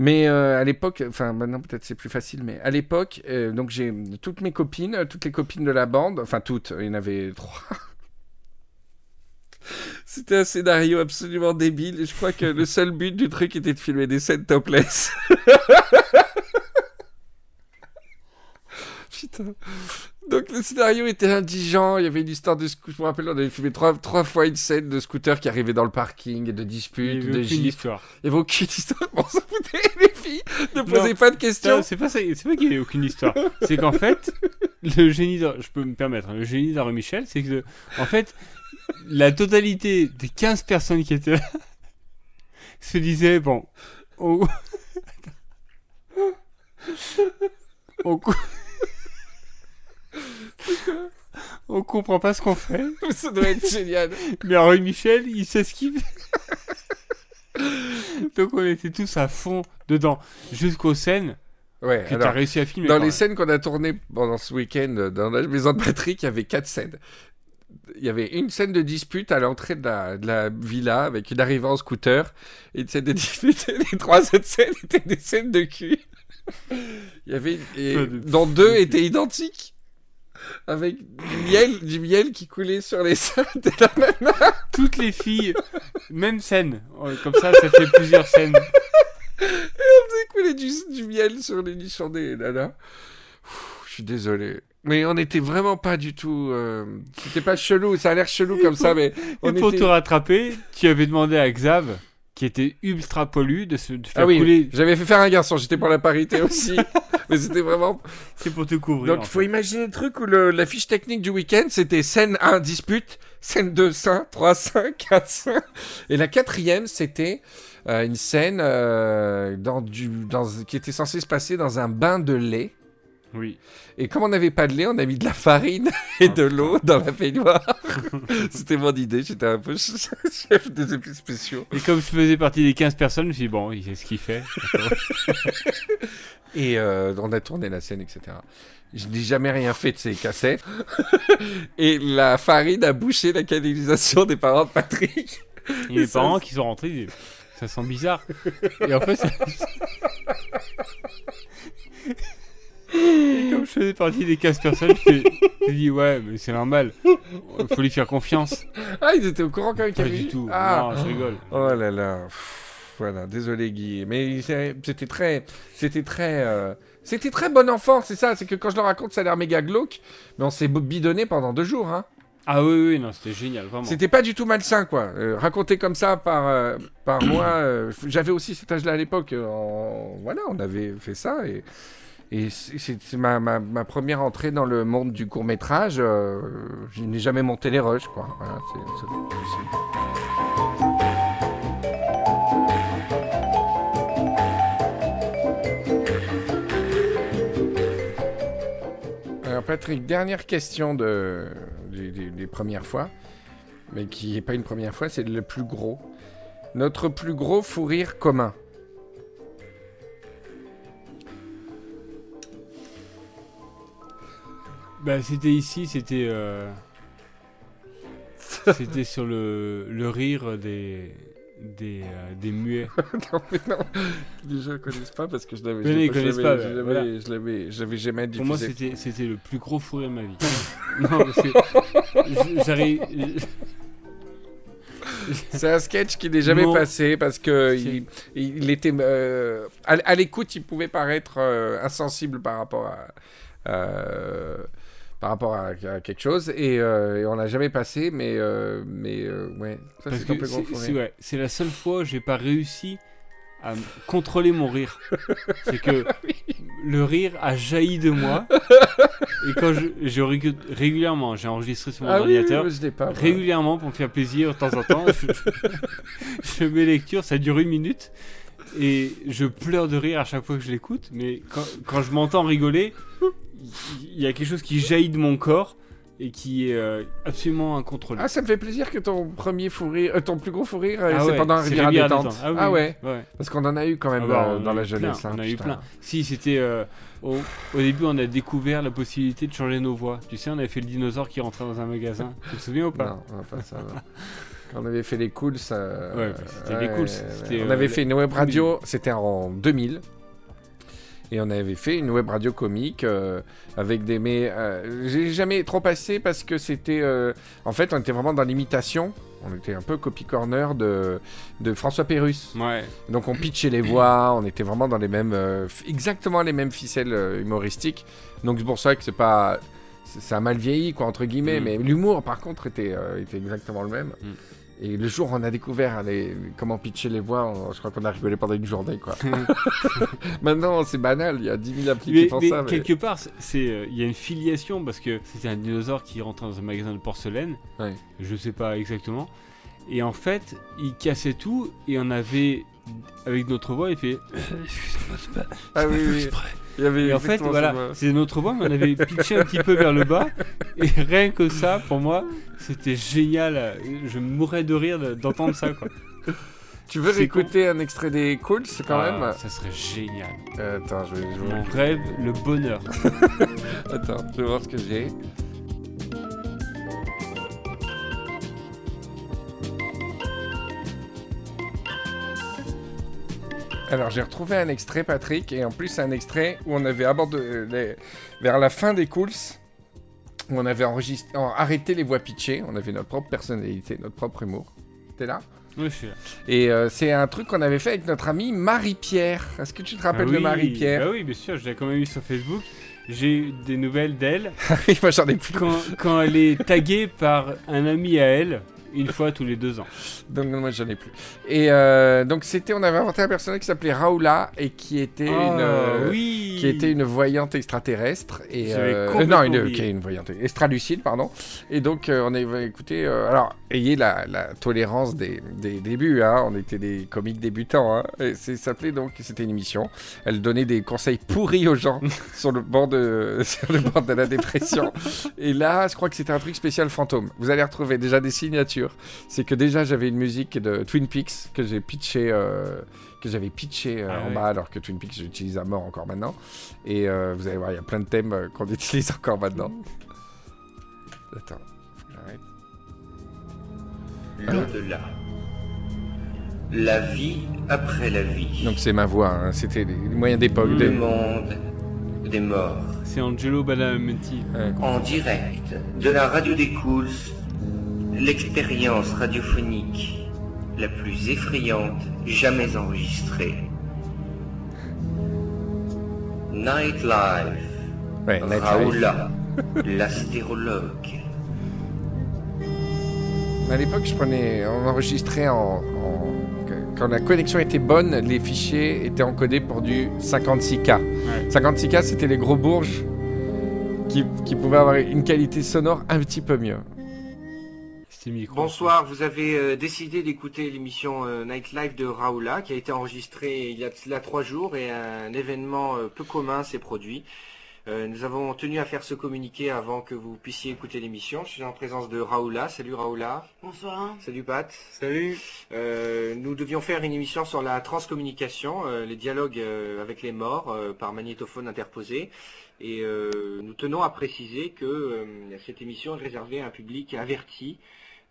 Mais euh, à l'époque, enfin maintenant peut-être c'est plus facile, mais à l'époque, euh, donc j'ai toutes mes copines, euh, toutes les copines de la bande, enfin toutes, il y en avait trois. <laughs> C'était un scénario absolument débile et je crois que le seul but du truc était de filmer des scènes topless. <laughs> Putain. Donc le scénario était indigent, il y avait une histoire de scooter, je me rappelle, on avait filmé trois, trois fois une scène de scooter qui arrivait dans le parking, et de disputes, avait de histoire. Il y avait aucune histoire, on s'en foutait, les filles ne posaient pas de questions. C'est pas c'est pas qu'il y ait aucune histoire. c'est qu'en fait, le génie, d'Henri- je peux me permettre, hein, le génie d'Henri Michel, c'est que, en fait, la totalité des 15 personnes qui étaient là se disaient, bon, on, on, on comprend pas ce qu'on fait, <laughs> Ça doit être génial. mais Henri Michel, il sait ce qu'il fait. <laughs> Donc on était tous à fond dedans, jusqu'aux scènes Ouais, que alors, réussi à filmer. dans les scènes qu'on a tournées pendant ce week-end euh, dans la maison de Patrick, il y avait quatre scènes. Il y avait une scène de dispute à l'entrée de la, de la villa avec une arrivée en scooter et une scène de dispute. Les trois autres scènes étaient des scènes de cul. Il y avait et dont deux étaient identiques avec du miel, du miel qui coulait sur les seins de la nana. toutes les filles, même scène. Comme ça, ça fait plusieurs scènes. On faisait couler du, du miel sur les nichons des nanas. Je suis désolé. Mais on n'était vraiment pas du tout. euh, C'était pas chelou, ça a l'air chelou comme ça, mais on Et pour te rattraper, tu avais demandé à Xav, qui était ultra pollu, de se de faire Ah oui, couler. j'avais fait faire un garçon, j'étais pour la parité <laughs> aussi. mais c'était vraiment. C'est pour te couvrir. Donc il faut fait. imaginer le truc où le- la fiche technique du week-end c'était scène 1 dispute, scène 2 sein, 3 sein, 4 sein. Et la quatrième c'était euh, une scène euh, dans du, dans, qui était censée se passer dans un bain de lait. Oui. Et comme on n'avait pas de lait, on a mis de la farine <laughs> et de l'eau dans la baignoire. <laughs> C'était mon idée, j'étais un peu chef des effets spéciaux. Et comme je faisais partie des 15 personnes, je me suis dit, bon, il sait ce qu'il fait. Et euh, on a tourné la scène, etc. Je n'ai jamais rien fait de ces cassettes. <laughs> et la farine a bouché la canalisation des parents de Patrick. Et ça- parents qui sont rentrés, ça sent bizarre. Et en fait, ça... Et comme je faisais partie des 15 personnes, je me dit, ouais, mais c'est normal. Il faut lui faire confiance. Ah, ils étaient au courant quand même qu'il Pas y avait du tout. Ah. Non, je rigole. Oh là là. Pff, Voilà, désolé Guy. Mais c'était très... C'était très... euh, C'était très bon enfant, c'est ça. C'est que quand je le raconte, ça a l'air méga glauque. Mais on s'est bidonné pendant deux jours, hein. Ah oui, oui, non, c'était génial, vraiment. C'était pas du tout malsain, quoi. Euh, raconté comme ça par, euh, par moi, euh, j'avais aussi cet âge-là à l'époque. euh, en- Voilà, on avait fait ça et, et c'est ma, première entrée dans le monde du court métrage. je n'ai jamais monté les rushs, quoi. Voilà, c'est- c'est- Alors Patrick, dernière question de, des premières fois, mais qui n'est pas une première fois, c'est le plus gros. Notre plus gros fou rire commun. Bah, c'était ici, c'était. euh, <laughs> c'était sur le, le rire des. des, euh, des muets. <laughs> non, mais non, les gens ne connaissent pas parce que je l'avais Mais non, ils je connaissent l'avais- pas, je l'avais- voilà. je l'avais jamais Pour moi, c'était, c'était le plus gros fou rire de ma vie. <laughs> non, c'est. J'arrive. C'est un sketch qui n'est jamais Non. passé parce que il, il était euh, à, à l'écoute, il pouvait paraître euh, insensible par rapport à euh, par rapport à, à quelque chose et, euh, et on l'a jamais passé, mais euh, mais euh, ouais, ça c'est c'est, ouais, la seule fois où j'ai pas réussi à contrôler mon rire. C'est que <laughs> le rire a jailli de moi. Et quand je, je rég- régulièrement, j'ai enregistré sur mon Ah ordinateur. oui, pas. régulièrement pour me faire plaisir de temps en temps. je, je <laughs> mets lecture, ça dure une minute et je pleure de rire à chaque fois que je l'écoute, mais quand, quand je m'entends rigoler, il y, a quelque chose qui jaillit de mon corps et qui est euh, absolument incontrôlable. Ah, ça me fait plaisir que ton premier fou rire, euh, ton plus gros fou rire, euh, Ah c'est ouais, pendant un Riviera Riviera détente. Détente. Ah, oui. Ah ouais, Ouais. parce qu'on en a eu quand même Ah bah, euh, dans la eu plein, jeunesse. hein, on a eu plein. Si, c'était au, au début, on a découvert la possibilité de changer nos voix. Tu sais, on avait fait le dinosaure qui rentrait dans un magasin. Tu te souviens ou pas? Non, pas ça. <laughs> Quand on avait fait les cools, ça... Ouais, bah, c'était les Cools, c'était, On euh, avait la- fait une web radio, c'était en 2000. Et on avait fait une web radio comique euh, avec des. Mais euh, j'ai jamais trop passé parce que c'était. euh, En fait, on était vraiment dans l'imitation. On était un peu copy corner de, de François Pérus. Ouais. Donc on pitchait les voix, on était vraiment dans les mêmes. euh, exactement les mêmes ficelles euh, humoristiques. Donc c'est pour ça que c'est pas. Ça a mal vieilli, quoi, entre guillemets. Mm. Mais l'humour, par contre, était, euh, était exactement le même. Mm. Et le jour où on a découvert les- comment pitcher les voix, on- je crois qu'on a rigolé pendant une journée, quoi. <laughs> Maintenant, c'est banal, il y a 10 000 applis qui Mais, font mais ça. mais- quelque part, c'est- euh, il y a une filiation parce que c'était un dinosaure qui rentrait dans un magasin de porcelaine. Ouais. Je sais pas exactement. Et en fait, il cassait tout et on avait avec notre voix, il fait. <coughs> Excuse-moi, c'est pas. Ah oui, oui. Il y avait Et en fait, voilà, c'est notre voix, mais on avait pitché un petit peu vers le bas. Et rien que ça, pour moi, c'était génial. Je mourrais de rire de- d'entendre ça, quoi. Tu veux c'est réécouter un extrait des Cools, quand Ah, même Ça serait génial. Euh, Attends, je vais, vais- Mon rêve, le bonheur. <laughs> Attends, je vais voir ce que j'ai. Alors j'ai retrouvé un extrait Patrick et en plus un extrait où on avait abordé euh, les- vers la fin des cools où on avait enregistré, en- arrêté les voix pitchées, on avait notre propre personnalité, notre propre humour. T'es là? Oui, je suis là. Et euh, c'est un truc qu'on avait fait avec notre amie Marie-Pierre. Est-ce que tu te rappelles Ah de oui, Marie-Pierre? Bah oui, bien sûr, je l'ai quand même eu sur Facebook. J'ai eu des nouvelles d'elle <laughs> Oui, moi j'en ai plus. quand, quand elle est taguée par un ami à elle une fois tous les deux ans. Donc moi j'en ai plus. Et euh, donc c'était, on avait inventé un personnage qui s'appelait Raoula et qui était une, euh, Ah oui qui était une voyante extraterrestre et euh, non une, oublié. qui est une voyante extralucide pardon. Et donc euh, on avait écouté, euh, alors ayez la, la tolérance des, des débuts, hein, on était des comiques débutants. Hein, et c'est ça s'appelait donc c'était une émission. Elle donnait des conseils pourris aux gens <laughs> sur le bord de <laughs> sur le bord de la dépression. Et là, je crois que c'était un truc spécial fantôme. Vous allez retrouver déjà des signatures. C'est que déjà j'avais une musique de Twin Peaks que j'ai pitché, que j'avais pitché euh, Ah en ouais. bas, alors que Twin Peaks j'utilise à mort encore maintenant. Et euh, vous allez voir, il y a plein de thèmes euh, qu'on <laughs> utilise encore maintenant. Attends, faut que j'arrête. L'au-delà. La vie après la vie. Donc c'est ma voix, hein, c'était les moyens d'époque. le des- monde des morts. C'est Angelo Badalamenti. Ouais. En direct de la radio des Cools, l'expérience radiophonique la plus effrayante jamais enregistrée. Nightlife. Ouais, Nightlife. Raoula, l'astérologue. À l'époque, je prenais, on enregistrait en, en- quand la connexion était bonne, les fichiers étaient encodés pour du 56K. Ouais. 56K, c'était les gros bourges qui, qui pouvaient avoir une qualité sonore un petit peu mieux. Bonsoir, vous avez euh, décidé d'écouter l'émission euh, Nightlife de Raoula qui a été enregistrée il y a trois jours et un événement euh, peu commun s'est produit. Euh, nous avons tenu à faire ce communiqué avant que vous puissiez écouter l'émission. Je suis en présence de Raoula. Salut Raoula. Bonsoir. Salut Pat. Salut Euh, nous devions faire une émission sur la transcommunication, euh, les dialogues euh, avec les morts euh, par magnétophone interposé. Et euh, nous tenons à préciser que euh, cette émission est réservée à un public averti,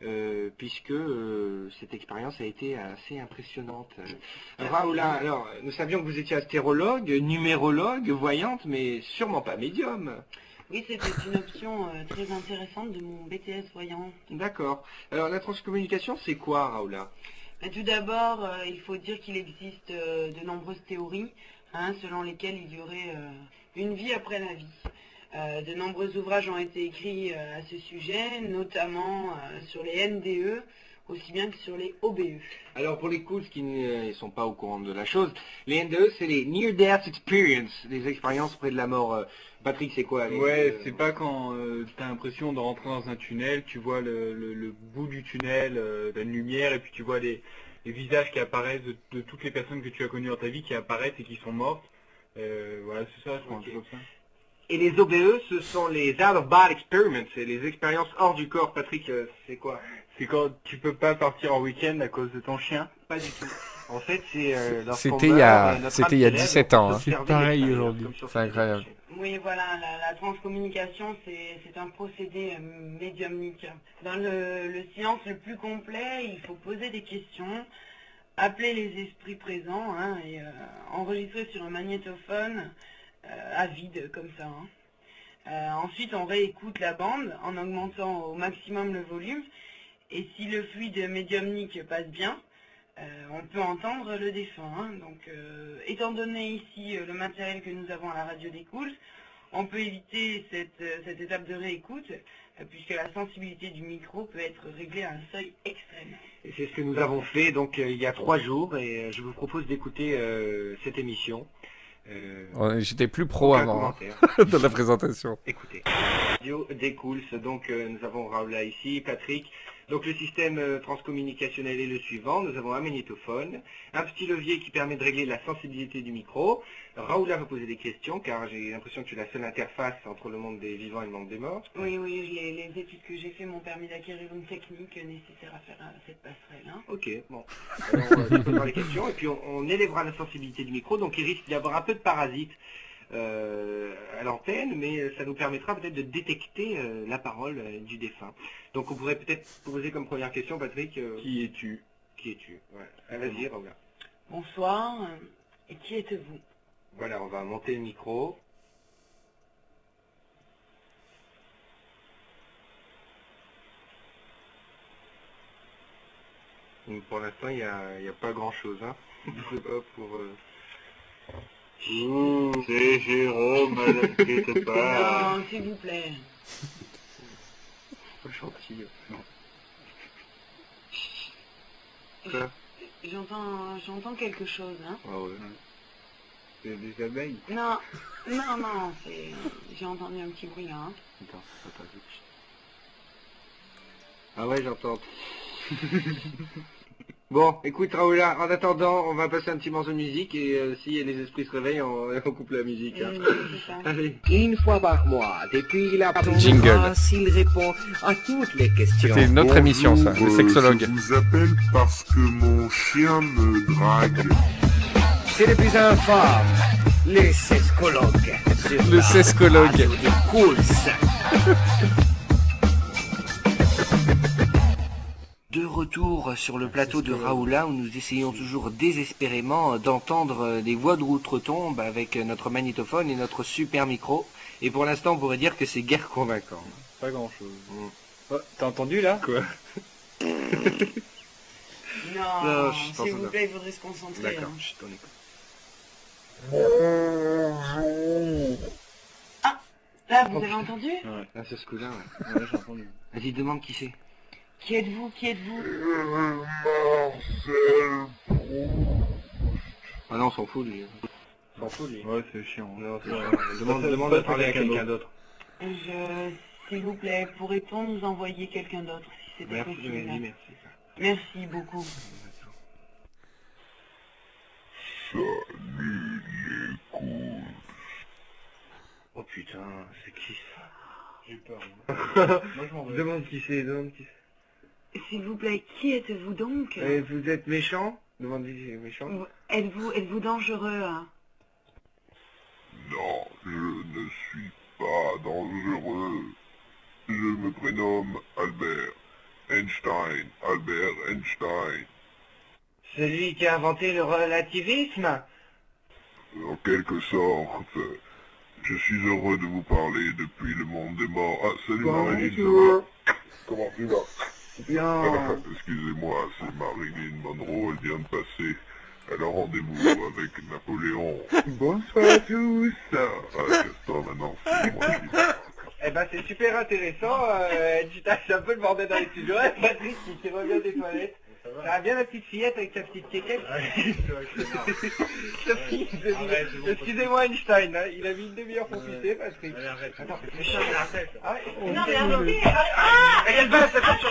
euh, puisque euh, cette expérience a été assez impressionnante. Euh, Raoula, alors, nous savions que vous étiez astérologue, numérologue, voyante, mais sûrement pas médium. Oui, c'était une option euh, très intéressante de mon BTS voyant. D'accord. Alors, la transcommunication, c'est quoi, Raoula Mais tout d'abord, il faut dire qu'il existe de nombreuses théories hein, selon lesquelles il y aurait une vie après la vie. Euh, de nombreux ouvrages ont été écrits euh, à ce sujet, notamment euh, sur les NDE aussi bien que sur les. OBE. Alors pour les cools qui ne sont pas au courant de la chose, les NDE c'est les Near Death Experience, des expériences près de la mort. Euh, Patrick c'est quoi les- Ouais, euh, c'est pas quand euh, t'as l'impression de rentrer dans un tunnel, tu vois le, le- le bout du tunnel, euh, d'une lumière, et puis tu vois les, les visages qui apparaissent de, de toutes les personnes que tu as connues dans ta vie qui apparaissent et qui sont mortes. Euh, voilà, c'est ça, je crois, Ok. Et les OBE ce sont les Out of Body Experiments, c'est les expériences hors du corps. Patrick euh, c'est quoi? C'est quand tu peux pas partir en week-end à cause de ton chien. Pas du tout. En fait c'est euh, C'était il y a- euh, c'était il y a s'élève, 17 on ans, hein. C'est pareil aujourd'hui. C'est incroyable. Oui, voilà, la, la transcommunication, c'est c'est un procédé euh, médiumnique. Dans le, le silence le plus complet, il faut poser des questions, appeler les esprits présents hein, et euh, enregistrer sur un magnétophone euh, à vide, comme ça. hein. Euh, ensuite, on réécoute la bande en augmentant au maximum le volume. Et si le fluide médiumnique passe bien, euh, on peut entendre le défunt. hein. Donc, euh, étant donné ici euh, le matériel que nous avons à la radio des Cools, on peut éviter cette, euh, cette étape de réécoute, euh, puisque la sensibilité du micro peut être réglée à un seuil extrême. Et c'est ce que nous avons fait donc euh, il y a trois jours et euh, je vous propose d'écouter euh, cette émission. Euh, J'étais plus pro avant hein, <laughs> dans la présentation. Écoutez. Radio Découls, donc euh, nous avons Raoula ici, Patrick. Donc le système euh, transcommunicationnel est le suivant. Nous avons un magnétophone, un petit levier qui permet de régler la sensibilité du micro. Raoula va poser des questions car j'ai l'impression que tu es la seule interface entre le monde des vivants et le monde des morts. Oui, oui, les, les études que j'ai fait m'ont permis d'acquérir une technique nécessaire à faire euh, cette passerelle. hein. Ok, bon. Alors, euh, tu poseras les questions et puis on, on élèvera la sensibilité du micro, donc il risque d'y avoir un peu de parasites euh, à l'antenne, mais ça nous permettra peut-être de détecter euh, la parole euh, du défunt. Donc on pourrait peut-être poser comme première question, Patrick, euh, Qui es-tu? qui es-tu? Ouais. Ah, Vas-y, Raoula. Bonsoir, et qui êtes-vous? Voilà, on va monter le micro. Donc, Pour l'instant, il n'y a, y a pas grand-chose. Hein. <laughs> C'est pas pour... euh, C'est Jérôme, n'inquiète Non, <laughs> s'il vous plaît. Pas gentil. Non. J'entends j'entends quelque chose, hein. Ah ouais. C'est des abeilles. Non, non, non, c'est... J'ai entendu un petit bruit, là, hein. Attends, attends, je- Ah ouais, j'entends. <laughs> bon, écoute Raoula, en attendant, on va passer un petit morceau de musique et euh, si les esprits se réveillent, on, <laughs> on coupe la musique. hein. Allez. Une fois par mois, depuis la Jingle. grâce, il répond à toutes les questions. C'était une autre émission ça, le Bonjour, euh, sexologue. Je vous appelle parce que mon chien me drague. C'est le plus infâme, les sexcologues. sur Le des Cools. De retour sur le plateau de Raoula où nous essayons toujours désespérément d'entendre les voix de l'outre-tombe avec notre magnétophone et notre super micro. Et pour l'instant, on pourrait dire que c'est guère convaincant. Pas grand chose. Mm. T'as entendu là? Quoi? Non, s'il vous plaît, il faudrait se concentrer. D'accord, hein. écoute. Là, vous avez entendu? Ah, c'est ce coup-là, ouais. Ouais, j'ai entendu. Vas-y, demande qui c'est. Qui êtes-vous? Qui êtes-vous? Ah non, on s'en fout, lui. On s'en fout lui. Ouais, c'est chiant. Non, c'est <laughs> demande, demande de parler à quelqu'un d'autre. Je... S'il vous plaît, pourrait-on nous envoyer quelqu'un d'autre si c'était Merci, possible? Vas-y, merci. Merci beaucoup. Oh putain, c'est qui ça J'ai peur. <laughs> Moi, je m'en vais. Demande qui c'est, demande qui c'est. S'il vous plaît, qui êtes-vous donc Eh, vous êtes méchant Demande qui c'est méchant. Êtes-vous êtes-vous dangereux hein Non, je ne suis pas dangereux. Je me prénomme Albert Einstein. Albert Einstein. Celui qui a inventé le relativisme En quelque sorte, je suis heureux de vous parler depuis le monde des morts. Ah, salut Marilyn, ça va Comment tu vas? Bien. <laughs> Excusez-moi, c'est Marilyn Monroe, elle vient de passer. Elle a rendez-vous avec Napoléon. <laughs> Bonsoir à tous. Ah, maintenant, c'est moi qui Eh ben c'est super intéressant. Euh, Gita, c'est un peu le bordel dans les studios. <laughs> Patrick qui, qui revient des toilettes. Ça va. Bien la petite fillette avec sa petite quéquette Sophie, il a mis- Excusez-moi Einstein, hein, il a mis une demi-heure pour pisser Patrick. Attends, c'est méchant, il arrête. Ah ouais. Non mais arrêtez Ah Regarde pas, attention.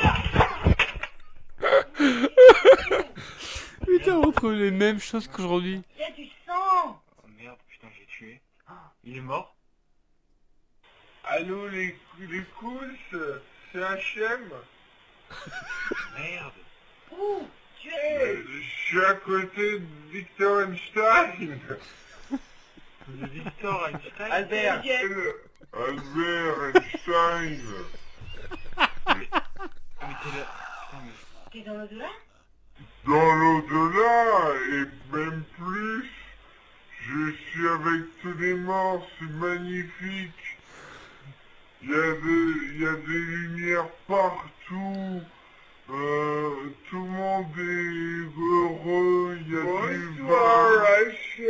Putain, on retrouve les mêmes choses qu'aujourd'hui. Il y a du sang. Oh merde, putain, j'ai tué. Ah, il est mort? Allô les, les courses, c'est HM Merde. Je suis à côté de Victor Einstein. <laughs> Victor Einstein. Albert. Albert Einstein. <laughs> T'es dans l'au-delà? Dans l'au-delà, et même plus, je suis avec tous les morts, c'est magnifique. Il y, a des- il y a des lumières partout. Euh, tout le monde est heureux, il y a du vin. Il y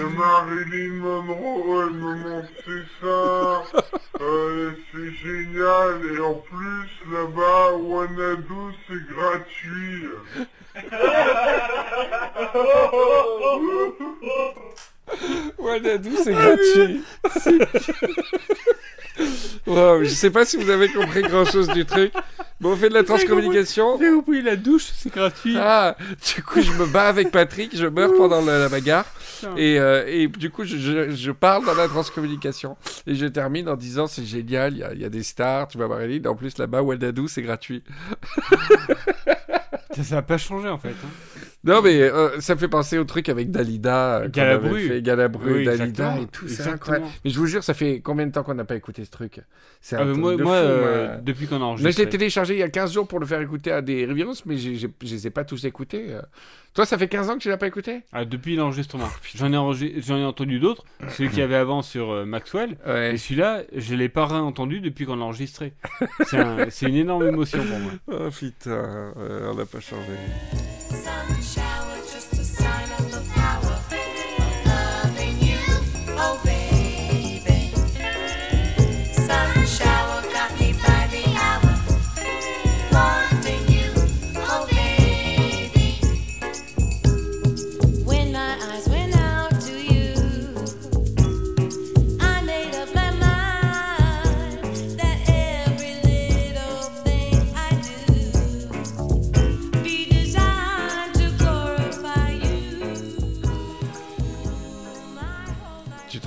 a Marilyn Monroe, elle me montre ses seins. <laughs> Euh, c'est génial. Et en plus, là-bas, Wanadu, c'est gratuit. <laughs> Wanadu, c'est gratuit. <laughs> Wow, je sais pas si vous avez compris grand chose du truc. Bon, on fait de la transcommunication. J'ai compris, la douche, c'est gratuit. Ah, du coup, je me bats avec Patrick, je meurs pendant la, la bagarre. Et, euh, et du coup, je, je- je parle dans la transcommunication. Et je termine en disant c'est génial, il y y a des stars, tu vas voir. En plus, là-bas, Wanadu, c'est gratuit. Ça, ça a pas changé en fait. hein. Non, mais euh, ça me fait penser au truc avec Dalida. euh, Galabru. fait, Galabru, Oui, Dalida exactement, et tout. C'est incroyable. Mais je vous jure, ça fait combien de temps qu'on n'a pas écouté ce truc? C'est un Ah, mais truc moi, de moi, fou, euh, moi. depuis qu'on a Là, je enregistré. l'ai téléchargé il y a 15 jours pour le faire écouter à des revirus, mais je les ai pas tous écoutés. Toi, ça fait 15 ans que tu l'as pas écouté Ah, depuis l'enregistrement. Oh, J'en ai, enregi- j'en ai entendu d'autres. Celui qu'il y avait avant sur euh, Maxwell. Ouais. Et celui-là, je l'ai pas réentendu depuis qu'on l'a enregistré. C'est un- c'est une énorme émotion pour moi. <laughs> Oh putain, euh, on n'a pas changé.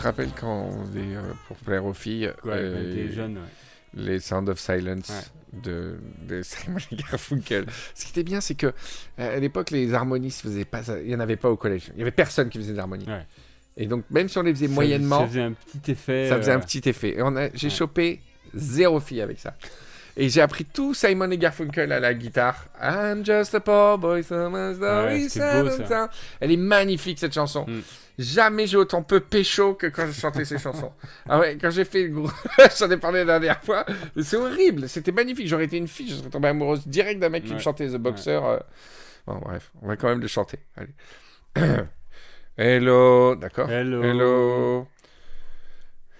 Rappelles quand on faisait, euh, pour plaire aux filles, Ouais, euh, ouais. les Sound of Silence de, de <laughs> Simon Garfunkel. Ce qui était bien, c'est que euh, à l'époque, les harmonies se faisaient pas, il y en avait pas au collège. Il y avait personne qui faisait des harmonies. Ouais. Et donc, même si on les faisait Ça- moyennement, Ça faisait un petit effet. ça faisait un euh, petit effet. Et on a, j'ai chopé zéro fille avec ça. Et j'ai appris tout Simon et Garfunkel à la guitare. I'm just a poor boy, Ouais, beau. Elle est magnifique cette chanson. Mm. Jamais j'ai autant peu pécho que quand je chantais ces <laughs> chansons. Ah ouais, quand j'ai fait le gros... <laughs> J'en ai parlé la dernière fois. C'est horrible, c'était magnifique. J'aurais été une fille, je serais tombée amoureuse direct d'un mec qui me chantait The Boxer. euh. Bon, bref, on va quand même le chanter. Allez. <coughs> Hello, d'accord. Hello. Hello.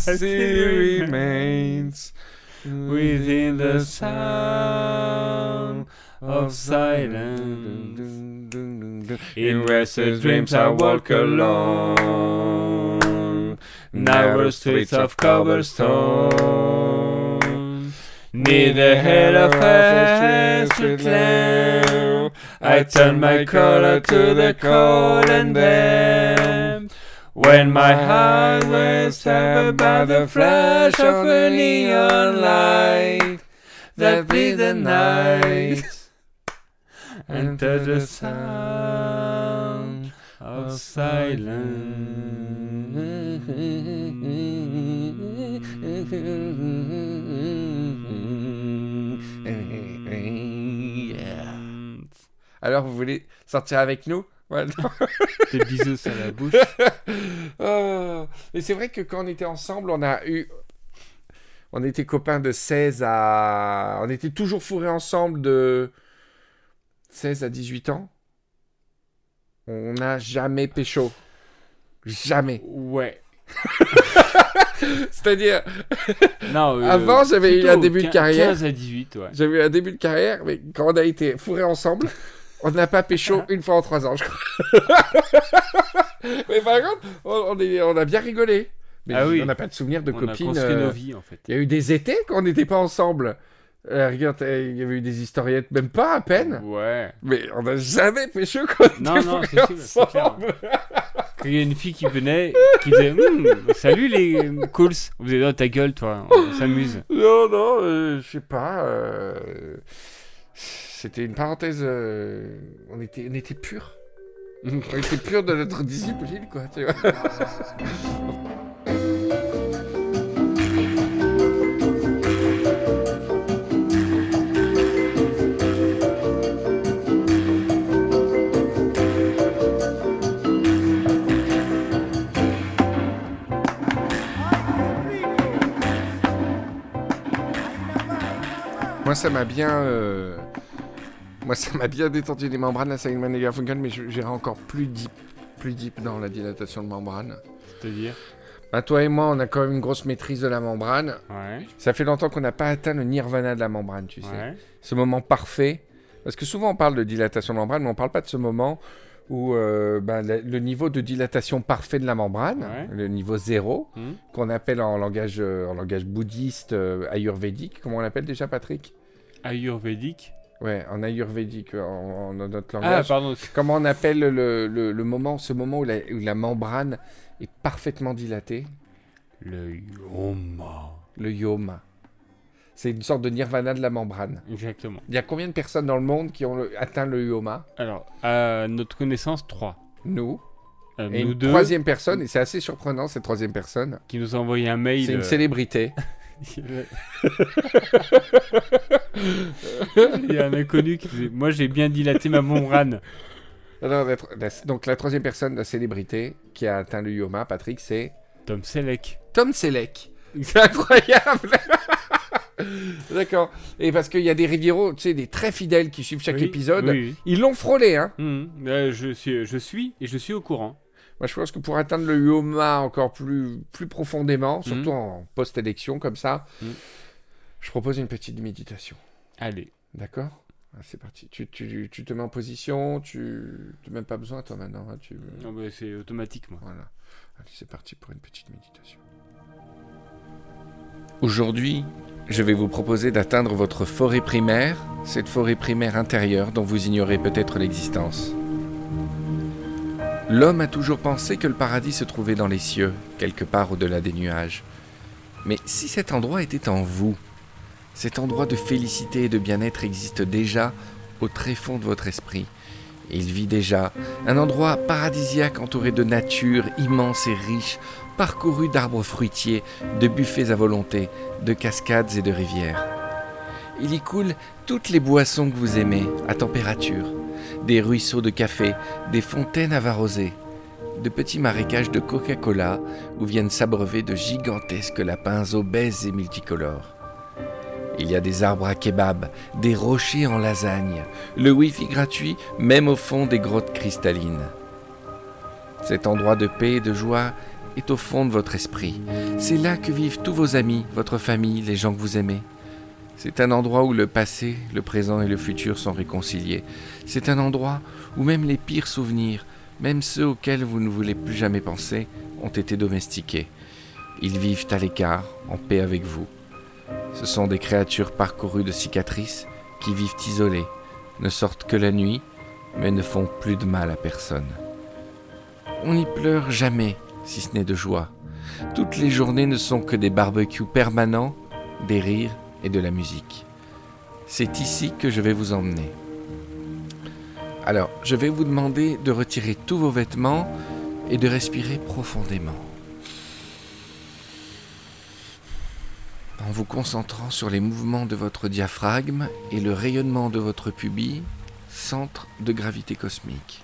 still remains within the sound of silence. In restless dreams I walk alone, narrow streets of cobblestone. Near the head of a street lamp, I turn my collar to the cold and damp. When my heart was stabbed by the flash of a neon light that bleed the night and touch the sound of silence. <laughs> Alors, vous voulez sortir avec nous Ouais, non. Des bisous sur la <laughs> bouche. Oh. Mais c'est vrai que quand on était ensemble, on a eu. On était copains de 16 à. On était toujours fourrés ensemble de 16 à 18 ans. On n'a jamais pécho. Jamais. Ouais. <laughs> C'est-à-dire, Non, euh, Avant, j'avais eu un début de carrière. 15 à 18, ouais. j'avais eu un début de carrière, mais quand on a été fourrés ensemble, on n'a pas pécho une fois en trois ans, je crois. <laughs> mais par contre, on, on est- on a bien rigolé. Mais Ah oui. on n'a pas de souvenir de On a copines. euh, nos vies, en fait. Il y a eu des étés quand on n'était pas ensemble. Euh, regarde, euh, il y avait eu des historiettes, même pas à peine. Ouais. Mais on n'a jamais pécho quand on Non, était non, c'est sûr, c'est clair. ensemble. Quand il y a une fille qui venait, qui disait <laughs> Hum, Salut les cools. On faisait oh, ta gueule, toi, on s'amuse. Non, non, euh, je sais pas. C'était une parenthèse. euh, On était, on était purs. on était purs de notre discipline, quoi. Tu vois. Moi, ça m'a bien. euh, Moi, ça m'a bien détendu les membranes, la Simon et Garfunkel, mais j'irai encore plus deep, plus deep dans la dilatation de membrane. C'est-à-dire Bah, toi et moi, on a quand même une grosse maîtrise de la membrane. Ouais. Ça fait longtemps qu'on n'a pas atteint le nirvana de la membrane, tu sais. Ouais. Ce moment parfait. Parce que souvent, on parle de dilatation de membrane, mais on parle pas de ce moment où euh, bah, le, le niveau de dilatation parfait de la membrane, Ouais. le niveau zéro, Mhm. qu'on appelle en langage, euh, en langage bouddhiste, euh, ayurvédique. Comment on l'appelle déjà, Patrick? Ayurvédique? Ouais, en ayurvédique, en, en notre Ah, langage. pardon. Comment on appelle le, le- le moment, ce moment où la, où la membrane est parfaitement dilatée? Le yoma. Le yoma. C'est une sorte de nirvana de la membrane. Exactement. Il y a combien de personnes dans le monde qui ont le- atteint le yoma? Alors, à notre connaissance, 3. Nous. Euh, Et nous une deux, troisième personne, et c'est assez surprenant cette troisième personne, qui nous a envoyé un mail. c'est une euh, célébrité. <laughs> <laughs> Il y a un inconnu qui disait Moi, j'ai bien dilaté ma membrane. Alors, la tro- la- donc la troisième personne, la célébrité, qui a atteint le yoma, Patrick, c'est Tom Selleck. Tom Selleck. C'est incroyable <laughs> D'accord. Et parce qu'il y a des Rivieros, tu sais, des très fidèles qui suivent chaque Oui, épisode. oui, Ils l'ont frôlé, hein. Euh, je, suis, je suis et je suis au courant. Moi, je pense que pour atteindre le yoma encore plus, plus profondément, surtout Mhm. en post-élection comme ça, Mhm. je propose une petite méditation. Allez. D'accord? Ah, C'est parti. Tu, tu- tu te mets en position, tu n'as même pas besoin, toi, maintenant. hein, tu... Non, bah, c'est automatique, moi. Voilà. Allez, c'est parti pour une petite méditation. Aujourd'hui, je vais vous proposer d'atteindre votre forêt primaire, cette forêt primaire intérieure dont vous ignorez peut-être l'existence. L'homme a toujours pensé que le paradis se trouvait dans les cieux, quelque part au-delà des nuages. Mais si cet endroit était en vous, cet endroit de félicité et de bien-être existe déjà au tréfonds de votre esprit. Il vit déjà un endroit paradisiaque entouré de nature immense et riche, parcouru d'arbres fruitiers, de buffets à volonté, de cascades et de rivières. Il y coule toutes les boissons que vous aimez, à température, des ruisseaux de café, des fontaines à de petits marécages de Coca-Cola où viennent s'abreuver de gigantesques lapins obèses et multicolores. Il y a des arbres à kebab, des rochers en lasagne, le Wi-Fi gratuit même au fond des grottes cristallines. Cet endroit de paix et de joie est au fond de votre esprit. C'est là que vivent tous vos amis, votre famille, les gens que vous aimez. C'est un endroit où le passé, le présent et le futur sont réconciliés. C'est un endroit où même les pires souvenirs, même ceux auxquels vous ne voulez plus jamais penser, ont été domestiqués. Ils vivent à l'écart, en paix avec vous. Ce sont des créatures parcourues de cicatrices qui vivent isolées, ne sortent que la nuit, mais ne font plus de mal à personne. On n'y pleure jamais, si ce n'est de joie. Toutes les journées ne sont que des barbecues permanents, des rires et de la musique. C'est ici que je vais vous emmener. Alors, je vais vous demander de retirer tous vos vêtements et de respirer profondément. en vous concentrant sur les mouvements de votre diaphragme et le rayonnement de votre pubis, centre de gravité cosmique.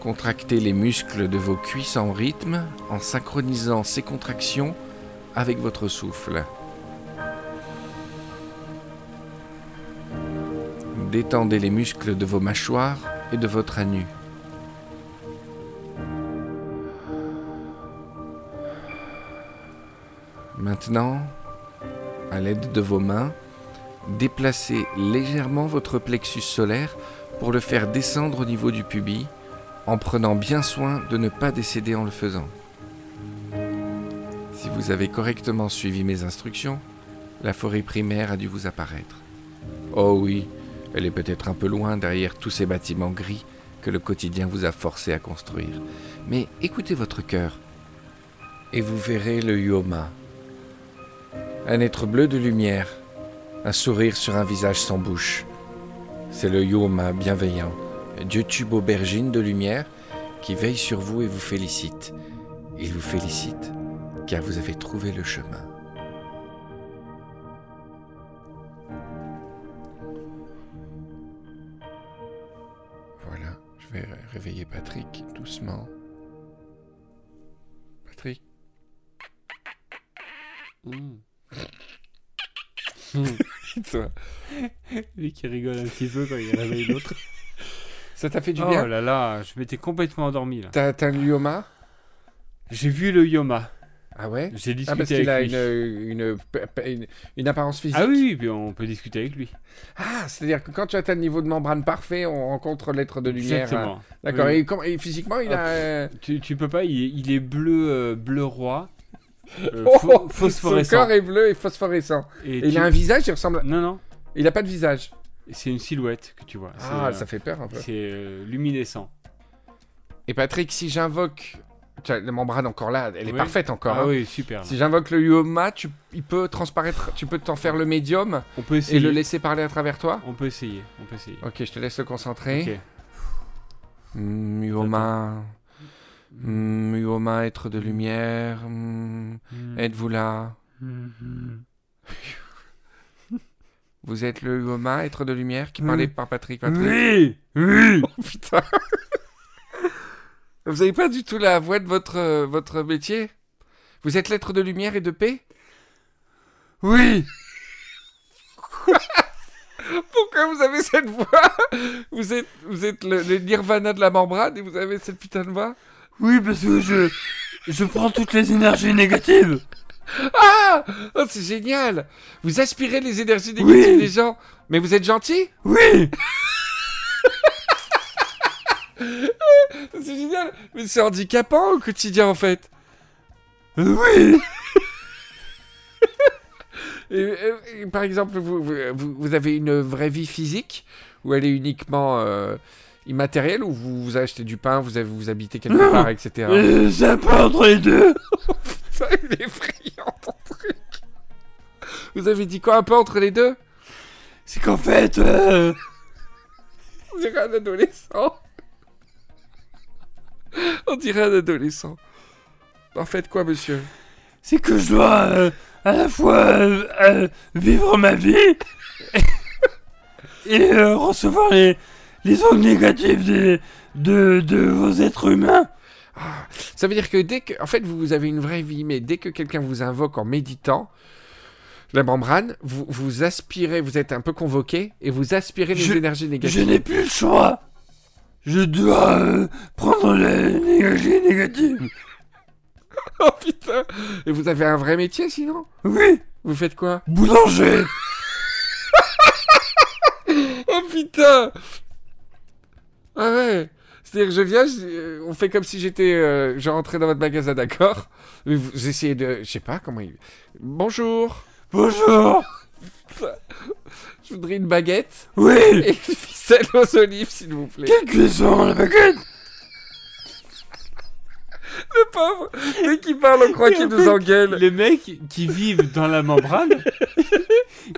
Contractez les muscles de vos cuisses en rythme en synchronisant ces contractions avec votre souffle. Détendez les muscles de vos mâchoires et de votre anus. Maintenant, à l'aide de vos mains, déplacez légèrement votre plexus solaire pour le faire descendre au niveau du pubis, en prenant bien soin de ne pas décéder en le faisant. Si vous avez correctement suivi mes instructions, la forêt primaire a dû vous apparaître. Oh oui, elle est peut-être un peu loin derrière tous ces bâtiments gris que le quotidien vous a forcé à construire. Mais écoutez votre cœur, et vous verrez le Yoma. Un être bleu de lumière, un sourire sur un visage sans bouche. C'est le Yoma bienveillant, Dieu tube aubergine de lumière, qui veille sur vous et vous félicite. Il vous félicite, car vous avez trouvé le chemin. Voilà, je vais ré- réveiller Patrick doucement. Patrick? <laughs> Toi, Lui qui rigole un petit peu quand il réveille l'autre. Ça t'a fait du oh bien? là là, je m'étais complètement endormi là. T'as t'as un Lyoma J'ai vu le Yoma. Ah ouais J'ai Ah parce discuté qu'il a avec une, une, une, une apparence physique Ah oui, puis on peut discuter avec lui. Ah, c'est-à-dire que quand tu atteins le niveau de membrane parfait, on rencontre l'être de lumière. Exactement. hein. D'accord. Oui. Et, physiquement, il a... Ah, euh, Tu, tu peux pas, il est, il est bleu, euh, bleu roi. euh, <laughs> Oh, pho- Son phosphorescent. corps est bleu et phosphorescent. Et Et il a un visage, il ressemble... à- Non, non, Il a pas de visage. c'est une silhouette que tu vois. Ah, C'est, ça euh, fait peur un peu. C'est euh, luminescent. Et Patrick, si j'invoque... La membrane encore là, elle est Oui. parfaite encore. Ah hein. oui, super. Si j'invoque le Yoma, tu... il peut transparaître... Tu peux t'en faire le médium On peut et le laisser parler à travers toi On peut essayer. On peut essayer. Ok, je te laisse te concentrer. Ok. Mm, Yoma... Mm, Yoma, être de lumière... mm, Êtes-vous là? Vous êtes le Yoma, être de lumière, qui parlait par Patrick Patrick Oui, oui. <laughs> Oh putain Vous avez pas du tout la voix de votre, euh, votre métier? Vous êtes l'être de lumière et de paix? Oui. <laughs> Pourquoi vous avez cette voix? Vous êtes, vous êtes le, le nirvana de la membrane et vous avez cette putain de voix? Oui, parce que je, je prends toutes les énergies négatives. Ah Oh, c'est génial Vous aspirez les énergies négatives Oui. des gens, mais vous êtes gentil? Oui. <laughs> C'est génial Mais c'est handicapant au quotidien en fait Oui. <laughs> Et, euh, et par exemple, vous, vous, vous- vous avez une vraie vie physique ou elle est uniquement euh, immatérielle ou vous, vous achetez du pain, vous, avez, vous habitez quelque Non. part, etc. Euh, c'est un peu entre les deux. <laughs> Ça, il est effrayant ton truc. Vous avez dit quoi un peu entre les deux? C'est qu'en fait, euh, On dirait un adolescent. On dirait un adolescent. En fait, quoi, monsieur? C'est que je dois euh, à la fois euh, euh, vivre ma vie et recevoir les, les ondes négatives des, de, de vos êtres humains. Ça veut dire que dès que, en fait, vous, avez une vraie vie, mais dès que quelqu'un vous invoque en méditant, la membrane, vous, vous aspirez, vous êtes un peu convoqué et vous aspirez les Je- énergies Je négatives. n'ai plus le choix. Je dois euh, prendre l'énergie négative. <laughs> Oh putain Et vous avez un vrai métier sinon? Oui, Vous faites quoi? Boulanger. <laughs> Oh putain Ah ouais C'est-à-dire que je viens, je- euh, on fait comme si j'étais, euh, je rentrais dans votre magasin, d'accord? Mais vous, vous essayez de, je sais pas comment. il- Bonjour. Bonjour. <laughs> Je voudrais une baguette Oui. et une ficelle aux olives, s'il vous plaît. Quelle cuisson la baguette Le pauvre Dès qu'il parle, on croit qu'il en nous engueule. Les mecs qui vivent dans la membrane,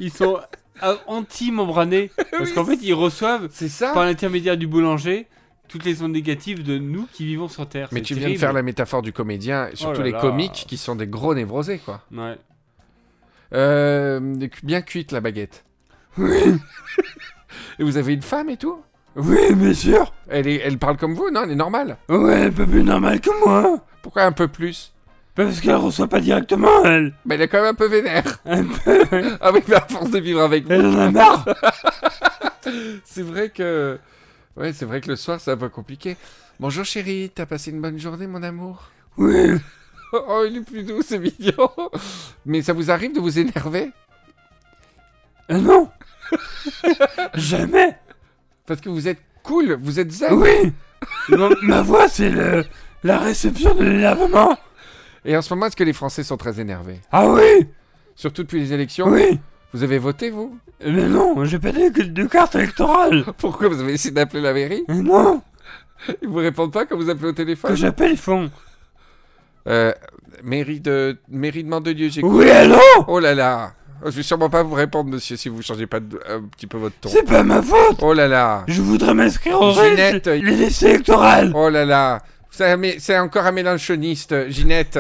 ils sont euh, anti-membranés. Parce qu'en fait, ils reçoivent, C'est ça par l'intermédiaire du boulanger, toutes les ondes négatives de nous qui vivons sur Terre. Mais tu viens de faire la métaphore du comédien, surtout là les là. comiques qui sont des gros névrosés, quoi. Ouais. Euh, bien cuite la baguette. Oui, <laughs> Et vous avez une femme et tout? Oui, bien sûr. elle, est, elle parle comme vous Non, elle est normale. Ouais, un peu plus normal que moi. Pourquoi un peu plus? Parce qu'elle reçoit pas directement, elle. Mais elle est quand même un peu vénère. Un peu. Ah oui, mais à force de vivre avec vous. Elle en a marre. <laughs> C'est vrai que. Ouais, c'est vrai que le soir, c'est un peu compliqué. Bonjour chérie, t'as passé une bonne journée, mon amour? Oui. <laughs> Oh, il est plus doux, c'est mignon. Mais ça vous arrive de vous énerver? Euh, non. <laughs> Jamais. Parce que vous êtes cool, vous êtes zen. Oui. Ma- voix, c'est le la réception de l'énervement. Et en ce moment, est-ce que les Français sont très énervés? Ah oui. Surtout depuis les élections? Oui. Vous avez voté, vous? Mais non, j'ai pas de, de carte électorale. <laughs> Pourquoi vous avez essayé d'appeler la mairie? Mais non. Ils vous répondent pas quand vous appelez au téléphone? Que j'appelle, ils font. Euh, mairie de mairie de Mandelieu, j'écoute. Oui, allô? Oh là là Je vais sûrement pas vous répondre, monsieur, si vous changez pas de- un petit peu votre ton. C'est pas ma faute. Oh là là Je voudrais m'inscrire au Ginette. les listes électorales. Oh là là C'est encore un mélanchoniste, Ginette.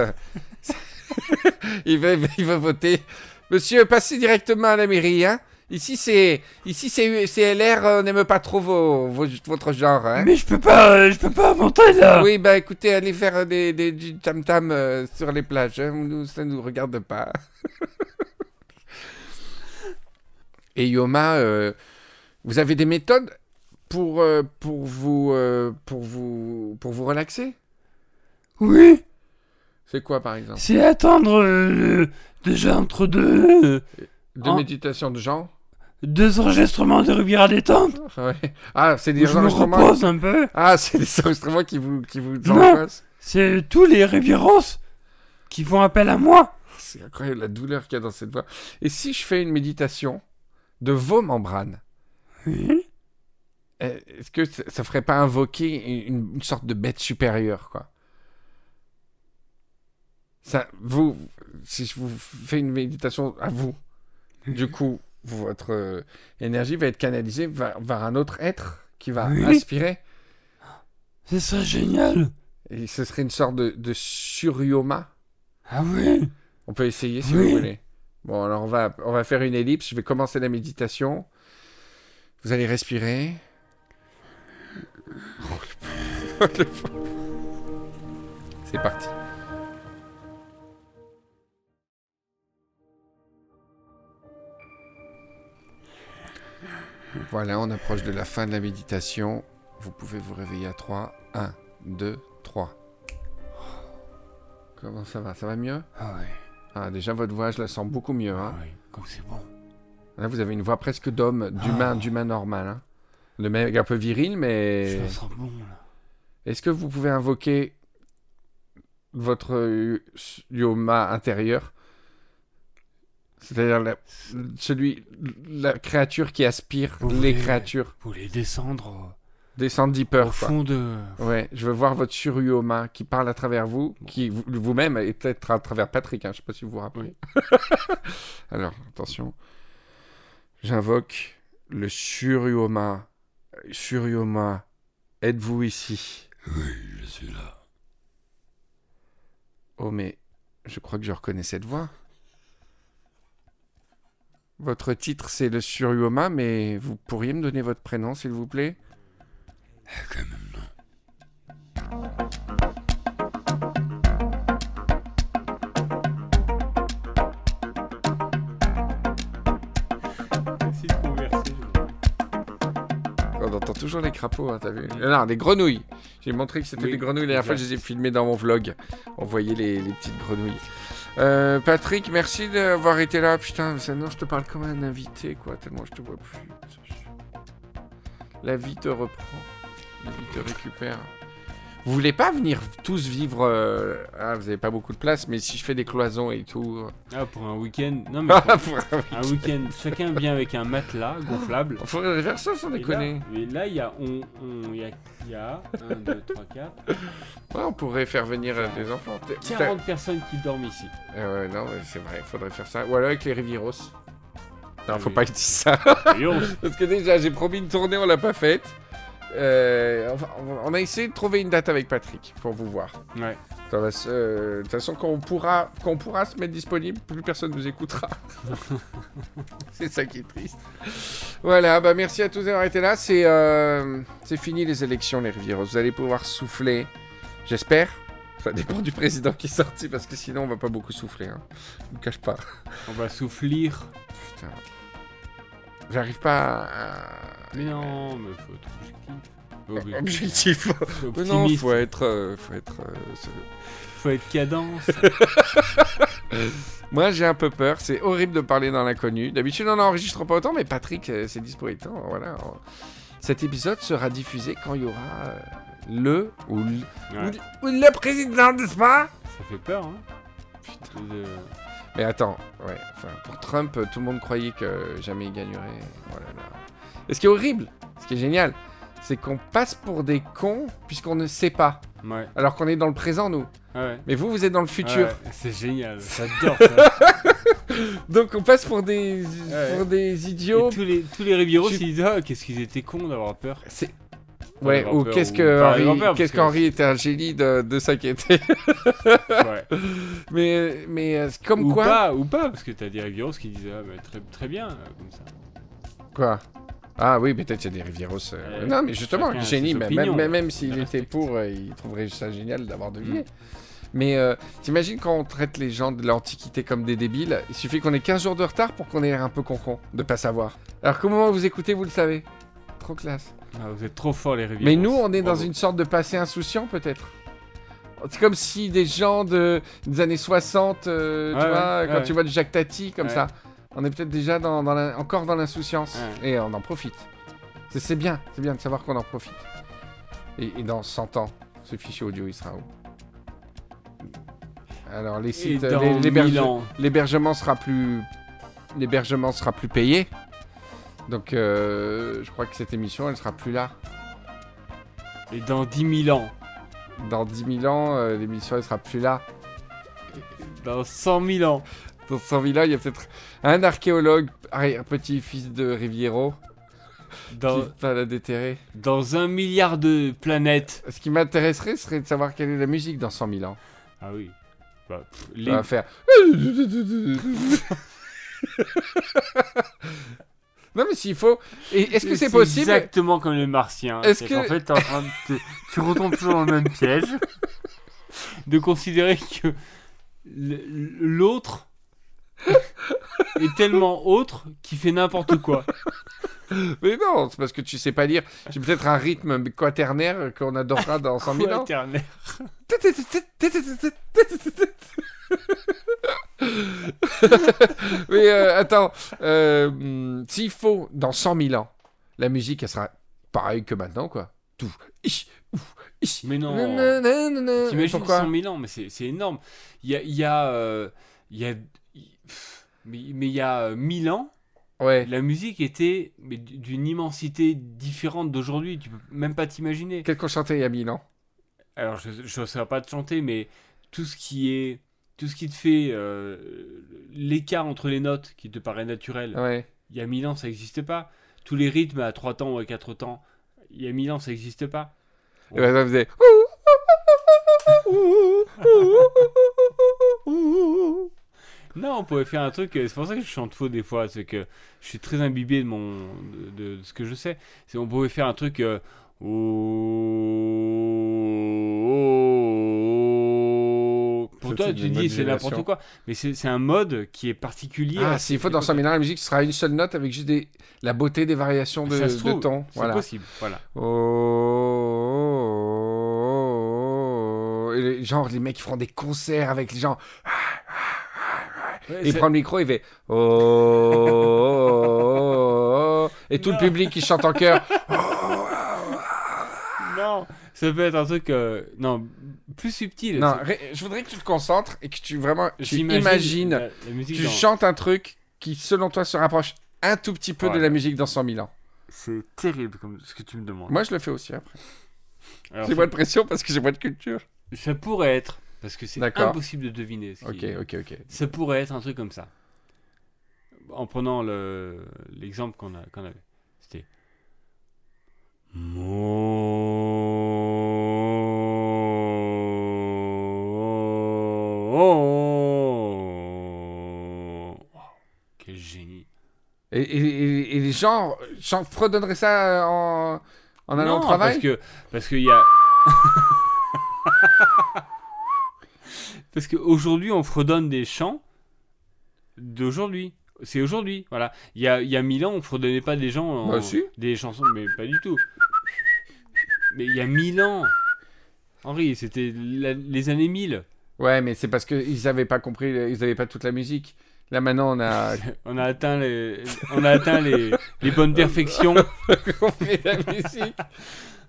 <laughs> il, va, il va voter. Monsieur, passez directement à la mairie, hein Ici, c'est ici c'est LR, on n'aime pas trop vos, vos- votre genre, hein Mais je peux pas, je peux pas monter là. Oui, bah écoutez, allez faire des, des- du tam-tam euh, sur les plages. hein. Nous, ça nous regarde pas. <laughs> Et Yoma, euh, vous avez des méthodes pour, euh, pour, vous, euh, pour, vous, pour vous relaxer? Oui. C'est quoi, par exemple? C'est attendre déjà entre deux euh, De en- méditation de genre? Deux enregistrements de Riviera détente. <laughs> Ouais. Ah, c'est des je me enregistrements. repose un peu. Ah, c'est des enregistrements qui vous, qui vous C'est tous les Rivieros qui font appel à moi. C'est incroyable la douleur qu'il y a dans cette voix. Et si je fais une méditation? De vos membranes. Euh, Est-ce que ça, ça ferait pas invoquer une, une sorte de bête supérieure, quoi? Ça, vous, si je vous fais une méditation à vous, du coup, votre euh, énergie va être canalisée vers, vers un autre être qui va Oui. aspirer. Ce serait génial. Et ce serait une sorte de, de suryoma. Ah oui. On peut essayer si Oui. vous voulez. Bon, alors on va, faire une ellipse. Je vais commencer la méditation. Vous allez respirer. <laughs> C'est parti. Voilà, on approche de la fin de la méditation. Vous pouvez vous réveiller à 3. 1, 2, 3. Comment ça va? Ça va mieux? Ah. Ah, déjà, votre voix, je la sens beaucoup mieux. Hein. Ah oui. Comme c'est bon. Là, vous avez une voix presque d'homme, d'humain, Ah. d'humain normal. Hein. Le mec un peu viril, Je mais... sens bon là. Est-ce que vous pouvez invoquer votre euh, yoma intérieur? C'est-à-dire la, celui, la créature qui aspire Vous les voulez- créatures. Vous voulez descendre Descendre au, deeper, au quoi. fond de. Ouais, je veux voir votre suryoma qui parle à travers vous, qui vous- vous-même et peut-être à travers Patrick, hein, je sais pas si vous vous rappelez. <laughs> Alors, attention. J'invoque le suryoma. Suryoma, êtes-vous ici? Oui, je suis là. Oh, mais je crois que je reconnais cette voix. Votre titre, c'est le suryoma, mais vous pourriez me donner votre prénom, s'il vous plaît? Quand même non. On entend toujours les crapauds, hein, t'as vu Non, des grenouilles. J'ai montré que c'était Oui, des grenouilles. La dernière fois, je les ai filmées dans mon vlog. On voyait les, les petites grenouilles. Euh, Patrick, merci d'avoir été là. Putain, maintenant je te parle comme un invité, quoi. Tellement je te vois plus. La vie te reprend. Vie te récupère. Vous voulez pas venir tous vivre... euh, Ah, vous avez pas beaucoup de place, mais si je fais des cloisons et tout... Ah, pour un week-end. Non, <laughs> mais pour un un week-end, chacun vient avec un matelas gonflable. On faudrait faire ça sans déconner. et là, il y a, on, on- il y a, il y a 1, 2, 3, 4, Ouais, on pourrait faire venir euh, des enfants. T'es- t'as- 40 personnes qui dorment ici. Euh, ouais, non, c'est vrai, il faudrait faire ça. Ou alors avec les Rivieros. Non, Ah faut oui. pas que je dise ça. <laughs> Parce que déjà, j'ai promis une tournée, on l'a pas faite. Euh, on- a essayé de trouver une date avec Patrick pour vous voir. Ouais. Euh, De toute façon, quand on, pourra, quand on pourra se mettre disponible, plus personne nous écoutera. <laughs> c'est ça qui est triste. Voilà, bah merci à tous d'avoir été là. C'est euh, fini les élections, les Rivieros. Vous allez pouvoir souffler, j'espère. Ça dépend du président qui est sorti, parce que sinon on va pas beaucoup souffler. Hein. Je cache pas. On va soufflir. Putain. J'arrive pas à... Mais non, mais faut être objectif. Ob- Objectif. Mais non, faut être... euh, faut être... euh, c'est- Faut être cadence. <laughs> Moi, j'ai un peu peur. C'est horrible de parler dans l'inconnu. D'habitude, on n'enregistre pas autant, mais Patrick, euh, c'est dispo et. Voilà. Cet épisode sera diffusé quand il y aura euh, le ou, le Ouais. ou le- ou le président, n'est-ce pas? Ça fait peur, hein. Putain. Mais attends, ouais. Enfin, pour Trump, tout le monde croyait que jamais il gagnerait. Voilà. là. Et ce qui est horrible, ce qui est génial, c'est qu'on passe pour des cons puisqu'on ne sait pas. Ouais. Alors qu'on est dans le présent, nous. Ouais. Mais vous, vous êtes dans le futur. Ouais, c'est génial. J'adore ça. <laughs> Donc on passe pour des, pour des Et idiots. tous les, tous les Tu- ils disent Ah, qu'est-ce qu'ils étaient cons d'avoir peur. C'est... Ouais, ou qu'est-ce que qu'est-ce qu'Henri était un génie de, de s'inquiéter. <laughs> Ouais. mais mais euh, comme ou quoi pas, ou pas, parce que t'as des Rivieros qui disent Ah, bah, très, très bien, euh, comme ça. Quoi? Ah oui, peut-être il y a des Rivieros. euh, Ouais, non, mais justement, génie, mais même, même, même s'il était pour, euh, il trouverait ça génial d'avoir deviné. Mm. Mais euh, t'imagines quand on traite les gens de l'Antiquité comme des débiles, il suffit qu'on ait 15 jours de retard pour qu'on ait l'air un peu con-con, de pas savoir. Alors qu'au moment où vous écoutez, vous le savez. Trop classe. Ah, vous êtes trop forts, les Rivieros. Mais nous, on est dans une sorte de passé insouciant, peut-être. C'est comme si des gens de, des années 60, euh, tu Ouais, vois, ouais, quand tu vois du Jacques Tati, comme ça, on est peut-être déjà dans, dans la- encore dans l'insouciance. Et on en profite. C'est- bien, c'est bien de savoir qu'on en profite. Et, et dans 100 ans, ce fichier audio, il sera où? Alors, les sites, l'hébergement sera plus... L'hébergement sera plus payé. Donc, euh, je crois que cette émission, elle sera plus là. Et dans 10 000 ans, Dans 10 000 ans, euh, l'émission elle sera plus là. dans 100 000 ans, Dans 100 000 ans, il y a peut-être un archéologue, petit-fils de Riviero, dans, qui va la déterrer. dans un milliard de planètes. Ce qui m'intéresserait serait de savoir quelle est la musique dans 100 000 ans. Ah oui. Bah, pff, les... va faire. <laughs> <laughs> non, mais s'il faut. Est-ce que c'est possible Exactement comme le martien. Est-ce C'est que- fait, en train de te- tu retombes toujours dans le même piège <laughs> de considérer que l'autre est tellement autre qu'il fait n'importe quoi. Mais non, c'est parce que tu sais pas lire. J'ai peut-être un rythme quaternaire qu'on adorera dans 100 000 ans. Quaternaire. Mais euh, attends, euh, s'il faut, dans 100 000 ans, la musique, elle sera pareille que maintenant, quoi. Tout. Mais non. T'imagines Pourquoi? 100 000 ans, mais c'est énorme. Il y a, il y a, euh, il y a, il- pff, mais, mais il y a euh, 1000 ans, Ouais. la musique était d'une immensité différente d'aujourd'hui. Tu peux même pas t'imaginer. Qu'est-ce qu'on chantait il y a 1000 ans? Alors, je ne saurais pas te chanter, mais tout ce qui est, tout ce qui te fait euh, l'écart entre les notes qui te paraît naturel. Ouais. Il y a 1000 ans, ça n'existait pas. Tous les rythmes à 3 temps ou à 4 temps, il y a 1000 ans, ça n'existait pas. Et ben, ça faisait. <laughs> <laughs> Non, on pourrait faire un truc. euh, C'est pour ça que je chante faux des fois. C'est que je suis très imbibé de mon de, de ce que je sais. C'est on pourrait faire un truc. euh, oh, Pour Ça, toi, c'est tu dis c'est n'importe quoi. Mais c'est c'est un mode qui est particulier. Ah, s'il faut dans 100 000 époque. ans, la musique ce sera une seule note avec juste des... la beauté des variations de, Ça se de trouve, ton. C'est Voilà. possible. Voilà. Oh, oh, oh, oh. Genre, les mecs qui feront des concerts avec les gens. Ouais, Il prend le micro, il fait. Oh, oh, oh, oh. Et tout Non. le public qui chante en chœur. <laughs> Non, ça peut être un truc. euh, Non, plus subtil. Non, je voudrais que tu te concentres et que tu vraiment. Tu imagines. la- Tu dans- chantes un truc qui, selon toi, se rapproche un tout petit peu de la musique dans 100 000 ans. C'est terrible comme ce que tu me demandes. Moi, je le fais aussi après. J'ai moins de pression parce que j'ai moins de culture. Ça pourrait être, parce que c'est impossible de deviner. Ce. Ok, ok, ok. Ça pourrait être un truc comme ça. En prenant l'exemple qu'on a... qu avait. C'était. Quel génie. Et, les gens, j'en fredonnerais ça euh, en, allant non, au travail? Parce que parce qu'il y a. <laughs> parce qu'aujourd'hui, on fredonne des chants d'aujourd'hui. C'est aujourd'hui, voilà. Il y a, il y a mille ans, on fredonnait pas des gens en- Bah, si. des chansons, mais pas du tout. Mais il y a mille ans, Henri, c'était la- les années 1000. Ouais, mais c'est parce qu'ils n'avaient pas compris, ils n'avaient pas toute la musique. Là maintenant, on a <laughs> On a atteint les, on a atteint les, les bonnes perfections. <laughs> compris la musique.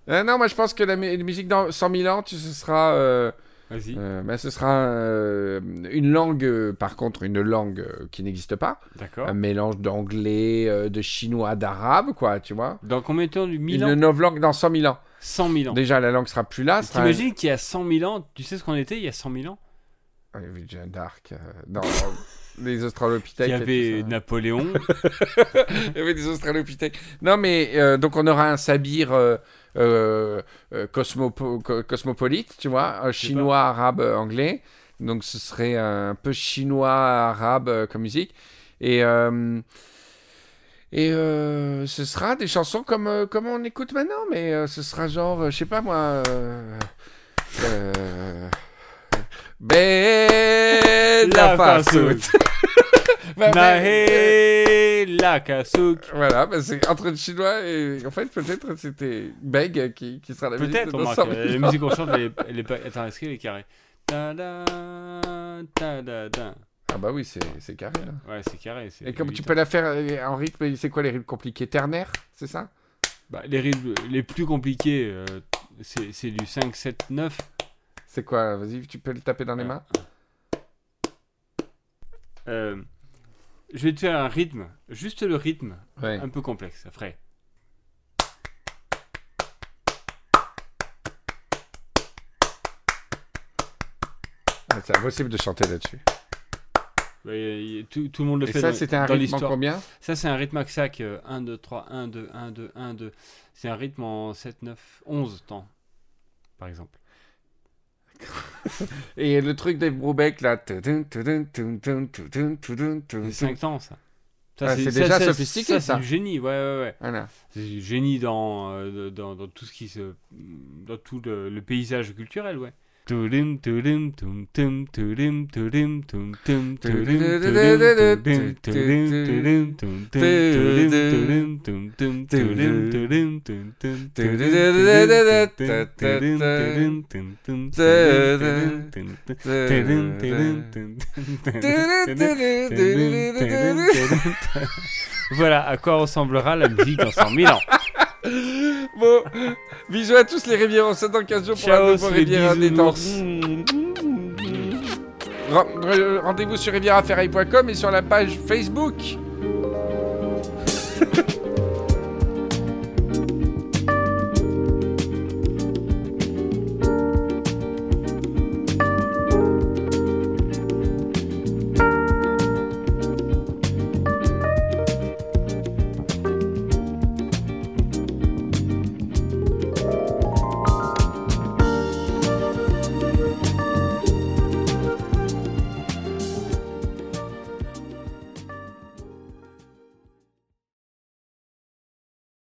Euh, non, moi je pense que la, mu- la musique dans 100 000 ans, tu, ce sera, euh, Vas-y. ben, ce sera euh, une langue, euh, par contre, une langue qui n'existe pas, D'accord. un mélange d'anglais, de chinois, d'arabe, quoi, tu vois. Dans combien de temps du 1000 Une ans novlangue dans 100 000 ans. 100 000 ans. Déjà, la langue sera plus là. T'imagines qu'il y a 100 000 ans, tu sais ce qu'on était il y a 100 000 ans? Ouais, il y avait Jeanne d'Arc, dans <laughs> les Australopithèques. Il y avait. Napoléon. <laughs> Il y avait des Australopithèques. Non, mais euh, donc on aura un sabir euh, cosmopo- co- cosmopolite, tu vois, chinois, arabe, euh, anglais. Donc ce serait un peu chinois, arabe euh, comme musique. Et, euh, et euh, ce sera des chansons comme, euh, comme on écoute maintenant, mais euh, ce sera genre, euh, je sais pas moi. Euh, euh, Bella Fasout. <laughs> Bah, mais- Nahe Lakasuk. voilà, bah, c'est entre le chinois et. En fait, peut-être c'était Beg qui, qui sera la musique Peut-être, on 200 000 La musique qu'on <laughs> chante, elle est, elle est pas. Attends, est-ce qu'elle est carrée? Ta-da, ta-da-da. Ah bah oui, c'est carré là. Ouais, c'est carré. Et comme tu peux la faire euh, en rythme, c'est quoi les rythmes compliqués? Ternaire, c'est ça? Bah, les rythmes les plus compliqués, euh, c'est c'est du 5, 7, 9. C'est quoi? Vas-y, tu peux le taper dans les mains Euh, je vais te faire un rythme, juste le rythme, Ouais. un peu complexe, après. Ah, C'est impossible de chanter là-dessus. Tout, tout le monde le Et fait ça, dans- c'était un dans rythme en l'histoire. combien? Ça, c'est un rythme axac. 1, 2, 3, 1, 2, 1, 2, 1, 2. C'est un rythme en 7, 9, 11 temps, par exemple. Et le truc des Brubeck là. C'est C'est 5 temps, ça. Ça, Ah, c'est déjà sophistiqué, ça. ça. C'est du génie, ouais, ouais, ouais. Voilà. C'est du génie dans, euh, dans, dans tout ce qui se. dans tout le, le paysage culturel, ouais. Voilà à quoi ressemblera la musique dans 100 000 ans. Bon, bisous à tous les rivières. On se dans 15 jours pour Ciao, un nouveau c'est les Riviera détente. bisounours. Ren- re- Rendez-vous sur rivieraferraille.com et sur la page Facebook. <laughs>